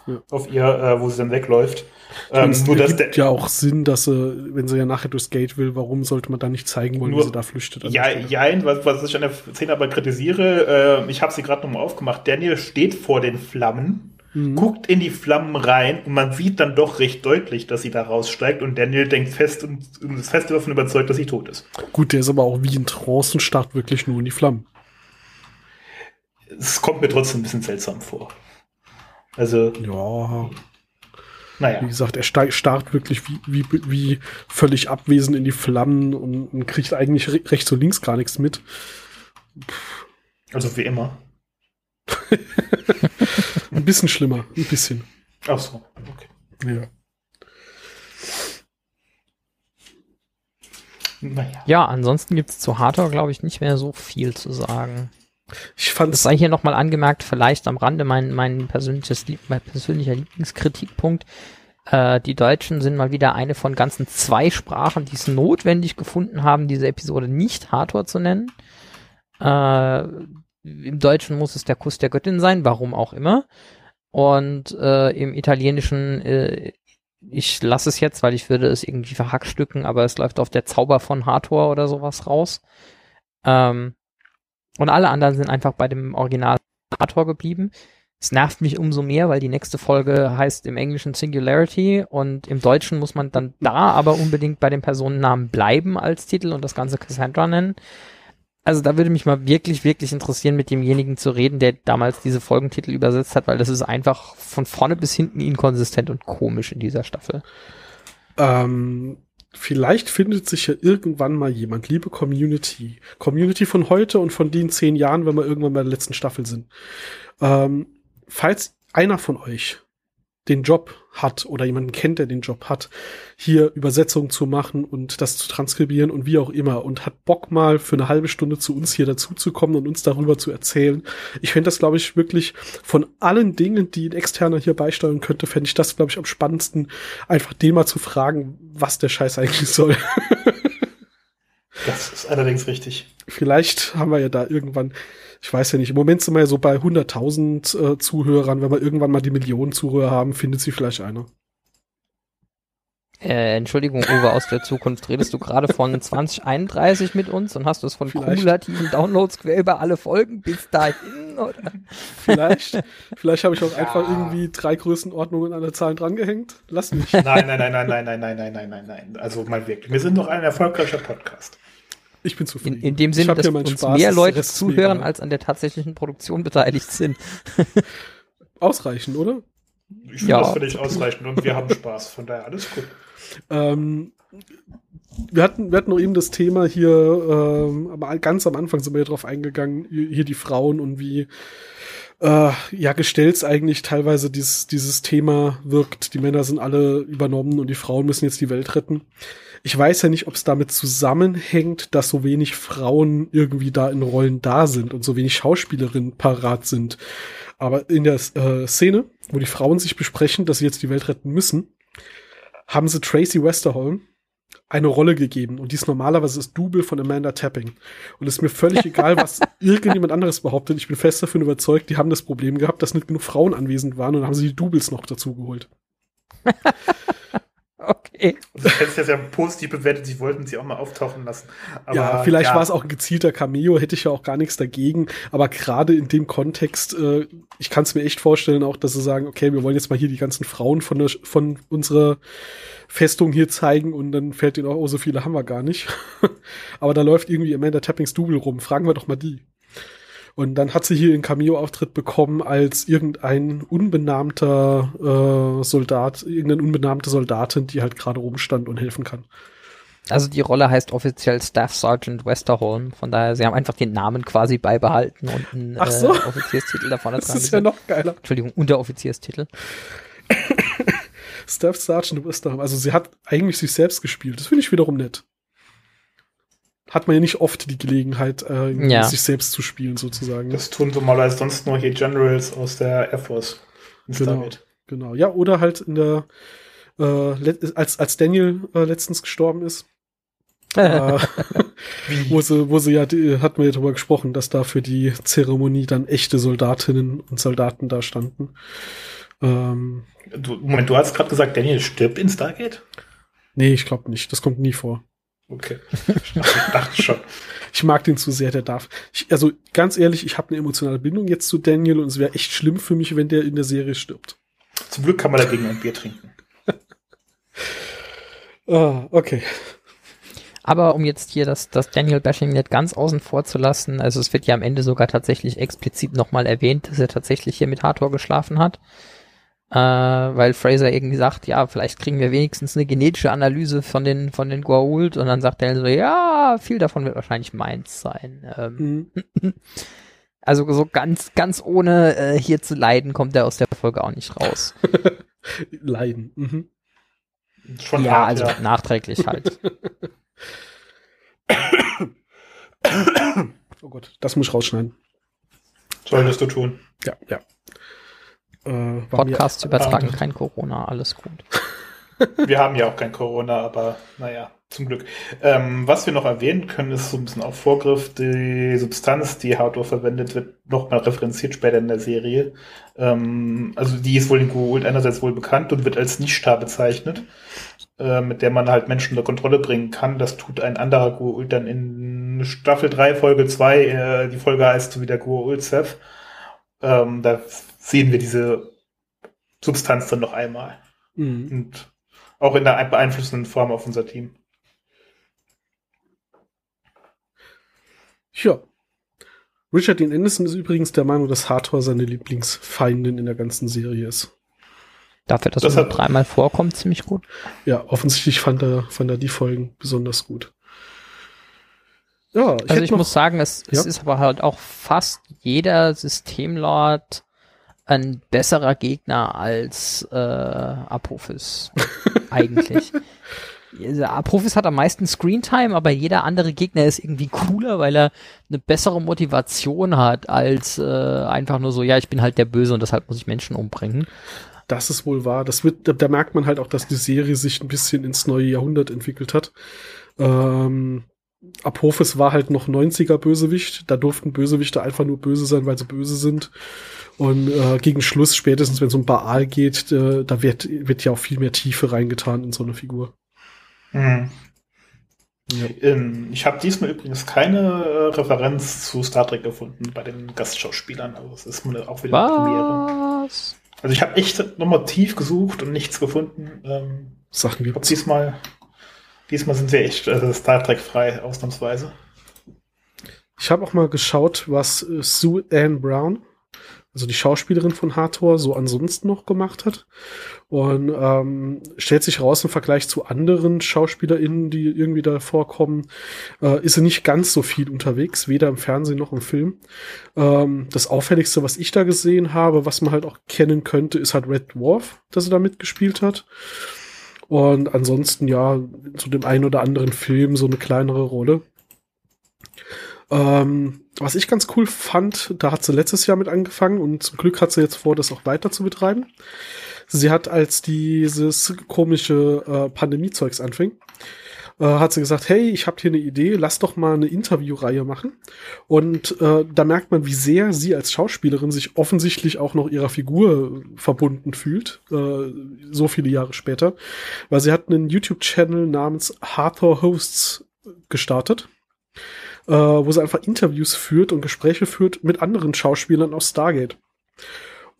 ja. auf ihr, äh, wo sie dann wegläuft. Ähm, es gibt ja auch Sinn, dass sie, wenn sie ja nachher durchs Gate will, warum sollte man da nicht zeigen wollen, nur, wie sie da flüchtet? Ja, ja, was, was ich an der Szene aber kritisiere, äh, ich habe sie gerade nochmal aufgemacht, Daniel steht vor den Flammen mhm. guckt in die Flammen rein und man sieht dann doch recht deutlich, dass sie da raussteigt und Daniel denkt fest und, und ist fest davon überzeugt, dass sie tot ist. Gut, der ist aber auch wie ein Trance und starrt wirklich nur in die Flammen. Es kommt mir trotzdem ein bisschen seltsam vor. Also. Ja. Naja. Wie gesagt, er starrt wirklich wie, wie, wie völlig abwesend in die Flammen und, und kriegt eigentlich rechts und links gar nichts mit. Also wie immer. <laughs> ein bisschen schlimmer, ein bisschen. Ach so, okay. Ja. Naja. Ja, ansonsten gibt es zu Hardcore, glaube ich, nicht mehr so viel zu sagen. Ich fand es sei hier nochmal angemerkt, vielleicht am Rande mein, mein, persönliches, mein persönlicher Lieblingskritikpunkt. Äh, die Deutschen sind mal wieder eine von ganzen zwei Sprachen, die es notwendig gefunden haben, diese Episode nicht Hardcore zu nennen. Äh, Im Deutschen muss es der Kuss der Göttin sein, warum auch immer. Und äh, im Italienischen, äh, ich lasse es jetzt, weil ich würde es irgendwie verhackstücken, aber es läuft auf der Zauber von Hathor oder sowas raus. Ähm, und alle anderen sind einfach bei dem Original Hathor geblieben. Es nervt mich umso mehr, weil die nächste Folge heißt im Englischen Singularity und im Deutschen muss man dann da aber unbedingt bei dem Personennamen bleiben als Titel und das Ganze Cassandra nennen. Also da würde mich mal wirklich, wirklich interessieren, mit demjenigen zu reden, der damals diese Folgentitel übersetzt hat, weil das ist einfach von vorne bis hinten inkonsistent und komisch in dieser Staffel. Ähm, vielleicht findet sich ja irgendwann mal jemand, liebe Community, Community von heute und von den zehn Jahren, wenn wir irgendwann bei der letzten Staffel sind. Ähm, falls einer von euch den Job hat oder jemanden kennt, der den Job hat, hier Übersetzungen zu machen und das zu transkribieren und wie auch immer und hat Bock mal für eine halbe Stunde zu uns hier dazuzukommen und uns darüber zu erzählen. Ich fände das, glaube ich, wirklich von allen Dingen, die ein Externer hier beisteuern könnte, fände ich das, glaube ich, am spannendsten, einfach den mal zu fragen, was der Scheiß eigentlich soll. <laughs> das ist allerdings richtig. Vielleicht haben wir ja da irgendwann ich weiß ja nicht, im Moment sind wir ja so bei 100.000 äh, Zuhörern. Wenn wir irgendwann mal die Millionen Zuhörer haben, findet sie vielleicht einer. Äh, Entschuldigung, Uwe aus der Zukunft, redest du gerade von <laughs> 2031 mit uns und hast du es von vielleicht. kumulativen Downloads quer über alle Folgen bis dahin, <laughs> oder? Vielleicht, vielleicht habe ich auch ja. einfach irgendwie drei Größenordnungen an der Zahl drangehängt. Lass mich. Nein, nein, nein, nein, nein, nein, nein, nein, nein, nein, nein. Also mal wirklich. Wir sind doch ein erfolgreicher Podcast. Ich bin zufrieden. In, in dem Sinne, dass uns Spaß, mehr Leute zuhören, als an der tatsächlichen Produktion beteiligt sind. <laughs> Ausreichend, oder? Ich finde ja. das völlig ausreichend und wir haben Spaß, von daher alles gut. Ähm, wir hatten, wir hatten noch eben das Thema hier, ähm, aber ganz am Anfang sind wir ja drauf eingegangen, hier die Frauen und wie äh, ja gestellt eigentlich teilweise dieses, dieses Thema wirkt. Die Männer sind alle übernommen und die Frauen müssen jetzt die Welt retten. Ich weiß ja nicht, ob es damit zusammenhängt, dass so wenig Frauen irgendwie da in Rollen da sind und so wenig Schauspielerinnen parat sind. Aber in der äh, Szene, wo die Frauen sich besprechen, dass sie jetzt die Welt retten müssen, haben sie Tracy Westerholm eine Rolle gegeben. Und die ist normalerweise das Double von Amanda Tapping. Und es ist mir völlig egal, was <laughs> irgendjemand anderes behauptet. Ich bin fest davon überzeugt, die haben das Problem gehabt, dass nicht genug Frauen anwesend waren und haben sie die Doubles noch dazu geholt. <laughs> Okay. Also ich hätte es ja positiv bewertet, sie wollten sie auch mal auftauchen lassen. Aber, ja, vielleicht ja. war es auch ein gezielter Cameo, hätte ich ja auch gar nichts dagegen. Aber gerade in dem Kontext, äh, ich kann es mir echt vorstellen, auch, dass sie sagen, okay, wir wollen jetzt mal hier die ganzen Frauen von, der, von unserer Festung hier zeigen und dann fällt ihnen auch, oh, so viele haben wir gar nicht. <laughs> aber da läuft irgendwie Amanda Tappings Double rum. Fragen wir doch mal die. Und dann hat sie hier einen Cameo-Auftritt bekommen als irgendein unbenannter äh, Soldat, irgendeine unbenannte Soldatin, die halt gerade rumstand und helfen kann. Also die Rolle heißt offiziell Staff Sergeant Westerholm, von daher, sie haben einfach den Namen quasi beibehalten und einen Ach so. äh, Offizierstitel da vorne dran. Das ist ja noch geiler. Entschuldigung, Unteroffizierstitel. <coughs> Staff Sergeant Westerholm, also sie hat eigentlich sich selbst gespielt. Das finde ich wiederum nett hat man ja nicht oft die Gelegenheit, äh, ja. sich selbst zu spielen, sozusagen. Das tun normalerweise sonst nur hier Generals aus der Air Force. Genau, genau. Ja, oder halt in der, äh, als, als Daniel äh, letztens gestorben ist. <laughs> äh, wo sie, wo sie ja, die, hat man ja darüber gesprochen, dass da für die Zeremonie dann echte Soldatinnen und Soldaten da standen. Ähm, du, Moment, du hast gerade gesagt, Daniel stirbt in Stargate? Nee, ich glaube nicht. Das kommt nie vor. Okay. Ich dachte schon. ich mag den zu sehr, der darf. Ich, also ganz ehrlich, ich habe eine emotionale Bindung jetzt zu Daniel und es wäre echt schlimm für mich, wenn der in der Serie stirbt. Zum Glück kann man dagegen ein Bier trinken. <laughs> ah, okay. Aber um jetzt hier das, das Daniel Bashing nicht ganz außen vor zu lassen, also es wird ja am Ende sogar tatsächlich explizit nochmal erwähnt, dass er tatsächlich hier mit Hathor geschlafen hat. Äh, weil Fraser irgendwie sagt, ja, vielleicht kriegen wir wenigstens eine genetische Analyse von den, von den Goa'uld und dann sagt er so, ja, viel davon wird wahrscheinlich meins sein. Ähm, mhm. <laughs> Also so ganz, ganz ohne äh, hier zu leiden, kommt er aus der Folge auch nicht raus. <laughs> leiden. Mhm. Schon ja, hart, also ja. nachträglich halt. <coughs> oh Gott, das muss ich rausschneiden. Solltest du tun. Ja, ja. Äh, Podcasts übertragen ah, kein Corona, alles gut. <laughs> wir haben ja auch kein Corona, aber naja, zum Glück. Ähm, was wir noch erwähnen können, ist so ein bisschen auf Vorgriff, die Substanz, die Hardware verwendet wird, nochmal referenziert später in der Serie. Ähm, also die ist wohl in Google einerseits wohl bekannt und wird als Nicht-Star bezeichnet, äh, mit der man halt Menschen unter Kontrolle bringen kann. Das tut ein anderer Google dann in Staffel 3, Folge 2, äh, die Folge heißt so wie der Google Seth. Ähm, da sehen wir diese Substanz dann noch einmal. Mhm. Und auch in der beeinflussenden Form auf unser Team. Ja. Richard Dean Anderson ist übrigens der Meinung, dass Hathor seine Lieblingsfeindin in der ganzen Serie ist. Dafür, dass das er dreimal vorkommt, ziemlich gut. Ja, offensichtlich fand er, fand er die Folgen besonders gut. Ja, ich also ich noch, muss sagen, es, ja. es ist aber halt auch fast jeder Systemlord ein besserer Gegner als äh, Apophis. <laughs> eigentlich. Also Apophis hat am meisten Screentime, aber jeder andere Gegner ist irgendwie cooler, weil er eine bessere Motivation hat, als äh, einfach nur so, ja, ich bin halt der Böse und deshalb muss ich Menschen umbringen. Das ist wohl wahr. Das wird, da, da merkt man halt auch, dass die Serie sich ein bisschen ins neue Jahrhundert entwickelt hat. Ähm, Apophis war halt noch 90er Bösewicht. Da durften Bösewichte einfach nur böse sein, weil sie böse sind. Und äh, gegen Schluss, spätestens wenn es um Baal geht, äh, da wird, wird ja auch viel mehr Tiefe reingetan in so eine Figur. Mhm. Ja. Ähm, ich habe diesmal übrigens keine äh, Referenz zu Star Trek gefunden bei den Gastschauspielern. Also es ist mir auch wieder Was? eine Premiere. Also ich habe echt nochmal tief gesucht und nichts gefunden. Ähm, Sachen wir diesmal, diesmal sind wir echt äh, Star Trek frei, ausnahmsweise. Ich habe auch mal geschaut, was äh, Sue Ann Brown also die Schauspielerin von Hathor, so ansonsten noch gemacht hat. Und ähm, stellt sich raus im Vergleich zu anderen SchauspielerInnen, die irgendwie da vorkommen, äh, ist sie nicht ganz so viel unterwegs, weder im Fernsehen noch im Film. Ähm, das Auffälligste, was ich da gesehen habe, was man halt auch kennen könnte, ist halt Red Dwarf, dass sie da mitgespielt hat. Und ansonsten, ja, zu dem einen oder anderen Film so eine kleinere Rolle. Ähm, was ich ganz cool fand, da hat sie letztes Jahr mit angefangen und zum Glück hat sie jetzt vor, das auch weiter zu betreiben. Sie hat, als dieses komische äh, Pandemiezeugs anfing, äh, hat sie gesagt, hey, ich habe hier eine Idee, lass doch mal eine Interviewreihe machen. Und äh, da merkt man, wie sehr sie als Schauspielerin sich offensichtlich auch noch ihrer Figur verbunden fühlt, äh, so viele Jahre später, weil sie hat einen YouTube-Channel namens Hathor Hosts gestartet äh, wo sie einfach Interviews führt und Gespräche führt mit anderen Schauspielern aus Stargate.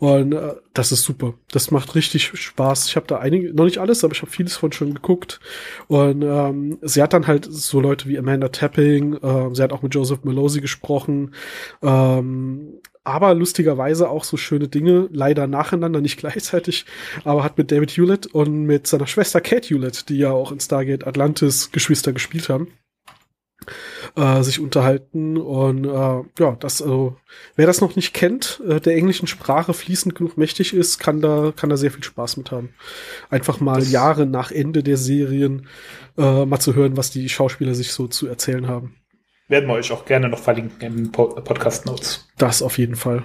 Und äh, das ist super. Das macht richtig Spaß. Ich habe da einige, noch nicht alles, aber ich habe vieles von schon geguckt. Und ähm, sie hat dann halt so Leute wie Amanda Tapping, äh, sie hat auch mit Joseph Melosi gesprochen. Ähm, aber lustigerweise auch so schöne Dinge, leider nacheinander, nicht <laughs> gleichzeitig, aber hat mit David Hewlett und mit seiner Schwester Kate Hewlett, die ja auch in Stargate Atlantis Geschwister gespielt haben, äh, sich unterhalten. Und äh, ja, das, also, wer das noch nicht kennt, äh, der englischen Sprache fließend genug mächtig ist, kann da, kann da sehr viel Spaß mit haben. Einfach mal das Jahre nach Ende der Serien äh, mal zu hören, was die Schauspieler sich so zu erzählen haben. Werden wir euch auch gerne noch verlinken in Podcast Notes. Das auf jeden Fall.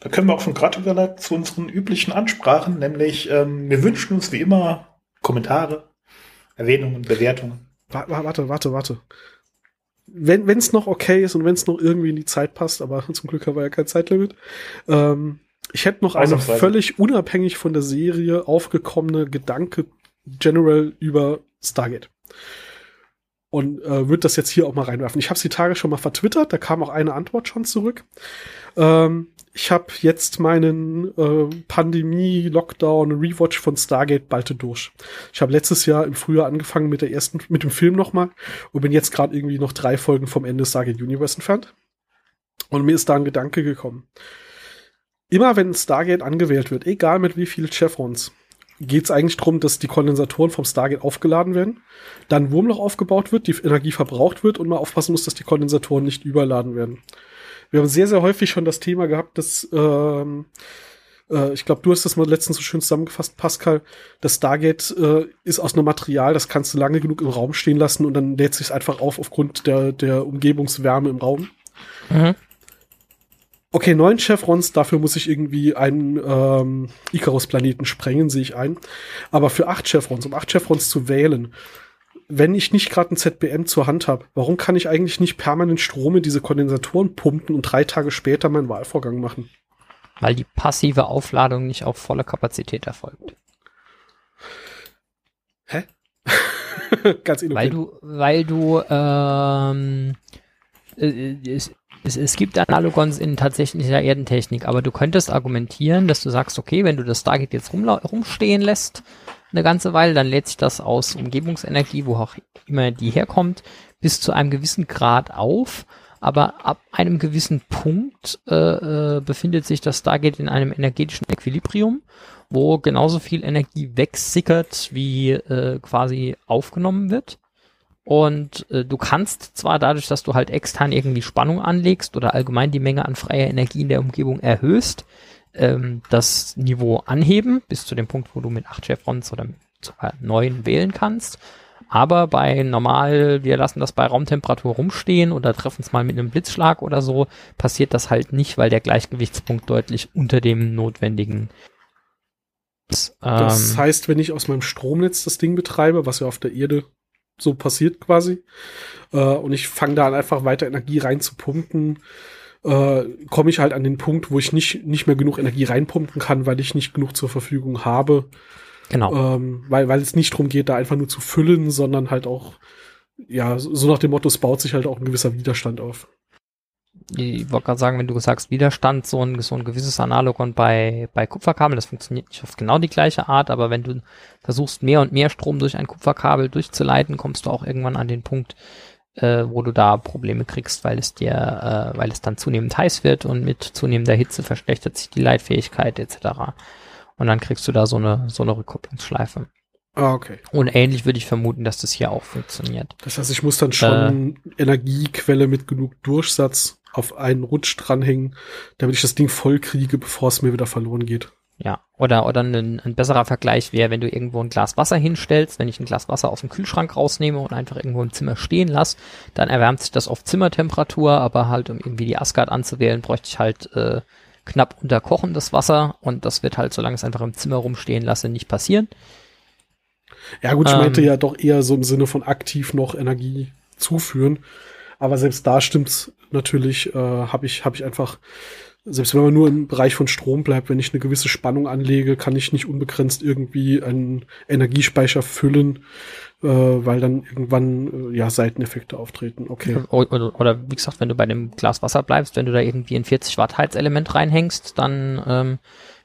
Da können wir auch schon gerade überleiten zu unseren üblichen Ansprachen, nämlich ähm, wir wünschen uns wie immer Kommentare, Erwähnungen, Bewertungen. Warte, warte, warte. Wenn es noch okay ist und wenn es noch irgendwie in die Zeit passt, aber <laughs> zum Glück haben wir ja kein Zeitlimit. Ähm, ich hätte noch eine völlig unabhängig von der Serie aufgekommene Gedanke general über Stargate. und äh, würde das jetzt hier auch mal reinwerfen. Ich habe die Tage schon mal vertwittert, da kam auch eine Antwort schon zurück. Ähm, ich habe jetzt meinen äh, Pandemie, Lockdown, Rewatch von Stargate bald durch. Ich habe letztes Jahr im Frühjahr angefangen mit der ersten, mit dem Film nochmal und bin jetzt gerade irgendwie noch drei Folgen vom Ende Stargate Universe entfernt. Und mir ist da ein Gedanke gekommen. Immer wenn Stargate angewählt wird, egal mit wie vielen Chevrons, geht es eigentlich darum, dass die Kondensatoren vom Stargate aufgeladen werden, dann Wurmloch aufgebaut wird, die Energie verbraucht wird und man aufpassen muss, dass die Kondensatoren nicht überladen werden. Wir haben sehr, sehr häufig schon das Thema gehabt, dass ähm, äh, ich glaube, du hast das mal letztens so schön zusammengefasst, Pascal. Das Stargate äh, ist aus einem Material, das kannst du lange genug im Raum stehen lassen und dann lädt sich einfach auf aufgrund der, der Umgebungswärme im Raum. Mhm. Okay, neun Chevrons, dafür muss ich irgendwie einen ähm, Icarus-Planeten sprengen, sehe ich ein. Aber für acht Chevrons, um acht Chevrons zu wählen, wenn ich nicht gerade ein ZBM zur Hand habe, warum kann ich eigentlich nicht permanent Strom in diese Kondensatoren pumpen und drei Tage später meinen Wahlvorgang machen? Weil die passive Aufladung nicht auf volle Kapazität erfolgt. Hä? <laughs> Ganz innovativ. Weil du, weil du, ähm, äh, es, es, es gibt Analogons in tatsächlicher Erdentechnik, aber du könntest argumentieren, dass du sagst, okay, wenn du das Stargate jetzt rumstehen lässt, eine ganze Weile, dann lädt sich das aus Umgebungsenergie, wo auch immer die herkommt, bis zu einem gewissen Grad auf. Aber ab einem gewissen Punkt äh, äh, befindet sich das Stargate in einem energetischen Equilibrium, wo genauso viel Energie wegsickert, wie äh, quasi aufgenommen wird. Und äh, du kannst zwar dadurch, dass du halt extern irgendwie Spannung anlegst oder allgemein die Menge an freier Energie in der Umgebung erhöhst, ähm, das Niveau anheben, bis zu dem Punkt, wo du mit acht Chevrons oder sogar neun wählen kannst. Aber bei normal, wir lassen das bei Raumtemperatur rumstehen oder treffen es mal mit einem Blitzschlag oder so, passiert das halt nicht, weil der Gleichgewichtspunkt deutlich unter dem notwendigen ist. Das ähm, heißt, wenn ich aus meinem Stromnetz das Ding betreibe, was ja auf der Erde so passiert quasi. Äh, und ich fange da an, einfach weiter Energie reinzupumpen. Äh, komme ich halt an den Punkt, wo ich nicht, nicht mehr genug Energie reinpumpen kann, weil ich nicht genug zur Verfügung habe. Genau. Ähm, weil, weil es nicht darum geht, da einfach nur zu füllen, sondern halt auch, ja, so nach dem Motto, es baut sich halt auch ein gewisser Widerstand auf ich wollte gerade sagen, wenn du sagst Widerstand, so ein, so ein gewisses Analogon bei, bei Kupferkabel, das funktioniert nicht auf genau die gleiche Art, aber wenn du versuchst, mehr und mehr Strom durch ein Kupferkabel durchzuleiten, kommst du auch irgendwann an den Punkt, äh, wo du da Probleme kriegst, weil es dir, äh, weil es dann zunehmend heiß wird und mit zunehmender Hitze verschlechtert sich die Leitfähigkeit etc. Und dann kriegst du da so eine, so eine Rückkopplungsschleife. Ah, okay. Und ähnlich würde ich vermuten, dass das hier auch funktioniert. Das heißt, ich muss dann schon äh, Energiequelle mit genug Durchsatz auf einen Rutsch dranhängen, damit ich das Ding voll kriege, bevor es mir wieder verloren geht. Ja, oder, oder ein, ein besserer Vergleich wäre, wenn du irgendwo ein Glas Wasser hinstellst, wenn ich ein Glas Wasser aus dem Kühlschrank rausnehme und einfach irgendwo im Zimmer stehen lasse, dann erwärmt sich das auf Zimmertemperatur, aber halt, um irgendwie die Asgard anzuwählen, bräuchte ich halt äh, knapp unterkochendes Wasser und das wird halt, solange es einfach im Zimmer rumstehen lasse, nicht passieren. Ja gut, ich ähm, meinte ja doch eher so im Sinne von aktiv noch Energie zuführen. Aber selbst da stimmt's natürlich, äh, habe ich, hab ich einfach, selbst wenn man nur im Bereich von Strom bleibt, wenn ich eine gewisse Spannung anlege, kann ich nicht unbegrenzt irgendwie einen Energiespeicher füllen, äh, weil dann irgendwann äh, ja Seiteneffekte auftreten. Okay. Oder, oder, wie gesagt, wenn du bei dem Glas Wasser bleibst, wenn du da irgendwie ein 40 Watt Heizelement reinhängst, dann ähm,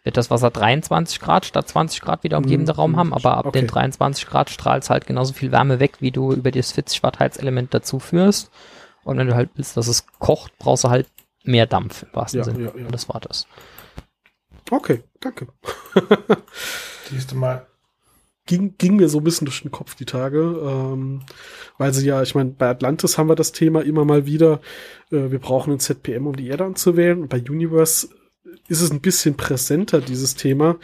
wird das Wasser 23 Grad statt 20 Grad wieder umgebende mhm. Raum haben, aber ab okay. den 23 Grad strahlt halt genauso viel Wärme weg, wie du über das 40 Watt Heizelement dazu führst. Und wenn du halt willst, dass es kocht, brauchst du halt mehr Dampf im wahrsten ja, Sinne. Ja, ja. War das. Okay, danke. <laughs> Siehst Mal. Ging, ging mir so ein bisschen durch den Kopf die Tage, ähm, weil sie ja, ich meine, bei Atlantis haben wir das Thema immer mal wieder, äh, wir brauchen ein ZPM, um die Erde anzuwählen. Und bei Universe ist es ein bisschen präsenter, dieses Thema,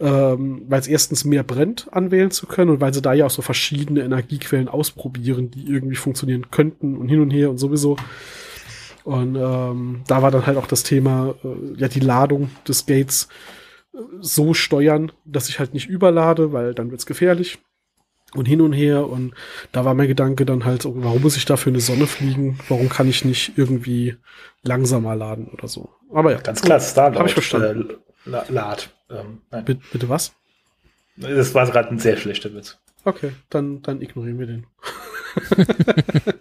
ähm, weil es erstens mehr brennt, anwählen zu können und weil sie da ja auch so verschiedene Energiequellen ausprobieren, die irgendwie funktionieren könnten und hin und her und sowieso. Und ähm, da war dann halt auch das Thema, äh, ja, die Ladung des Gates äh, so steuern, dass ich halt nicht überlade, weil dann wird's gefährlich und hin und her. Und da war mein Gedanke dann halt, warum muss ich da für eine Sonne fliegen? Warum kann ich nicht irgendwie langsamer laden oder so? Aber ja. Ganz klar, Starload. Habe ich verstanden. Äh, Lad. Ähm, bitte, bitte was? Das war gerade ein sehr schlechter Witz. Okay, dann, dann ignorieren wir den. <laughs>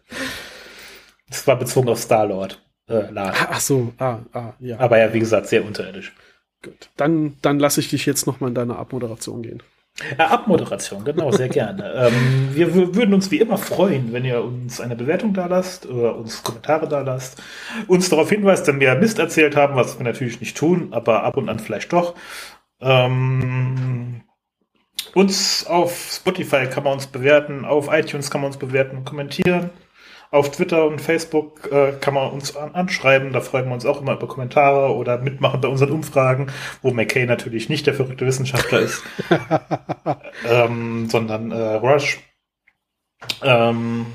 Das war bezogen auf Star-Lord. Äh, Lard. Ach so, ah, ah, ja. Aber ja, wie gesagt, sehr unterirdisch. Gut. Dann, dann lasse ich dich jetzt noch mal in deine Abmoderation gehen. Ja, Abmoderation, genau, sehr <laughs> gerne. ähm, wir würden uns wie immer freuen, wenn ihr uns eine Bewertung da lasst oder uns Kommentare da lasst, uns darauf hinweist, wenn wir Mist erzählt haben, was wir natürlich nicht tun, aber ab und an vielleicht doch. Ähm, uns auf Spotify kann man uns bewerten, auf iTunes kann man uns bewerten und kommentieren. Auf Twitter und Facebook äh, kann man uns an anschreiben, da freuen wir uns auch immer über Kommentare oder mitmachen bei unseren Umfragen, wo McKay natürlich nicht der verrückte Wissenschaftler ist <laughs> ähm, sondern äh, Rush. Ähm,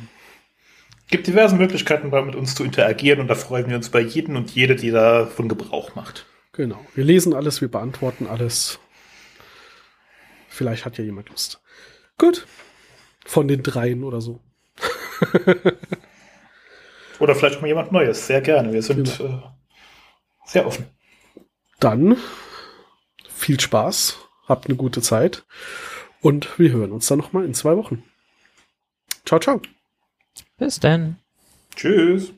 gibt diverse Möglichkeiten, mit uns zu interagieren und da freuen wir uns bei jedem und jede, die davon Gebrauch macht. Genau. Wir lesen alles, wir beantworten alles. Vielleicht hat ja jemand Lust. Gut. Von den dreien oder so. <laughs> Oder vielleicht mal jemand Neues, sehr gerne. Wir sind äh, sehr offen. Dann viel Spaß, habt eine gute Zeit und wir hören uns dann noch mal in zwei Wochen. Ciao, ciao. Bis dann. Tschüss.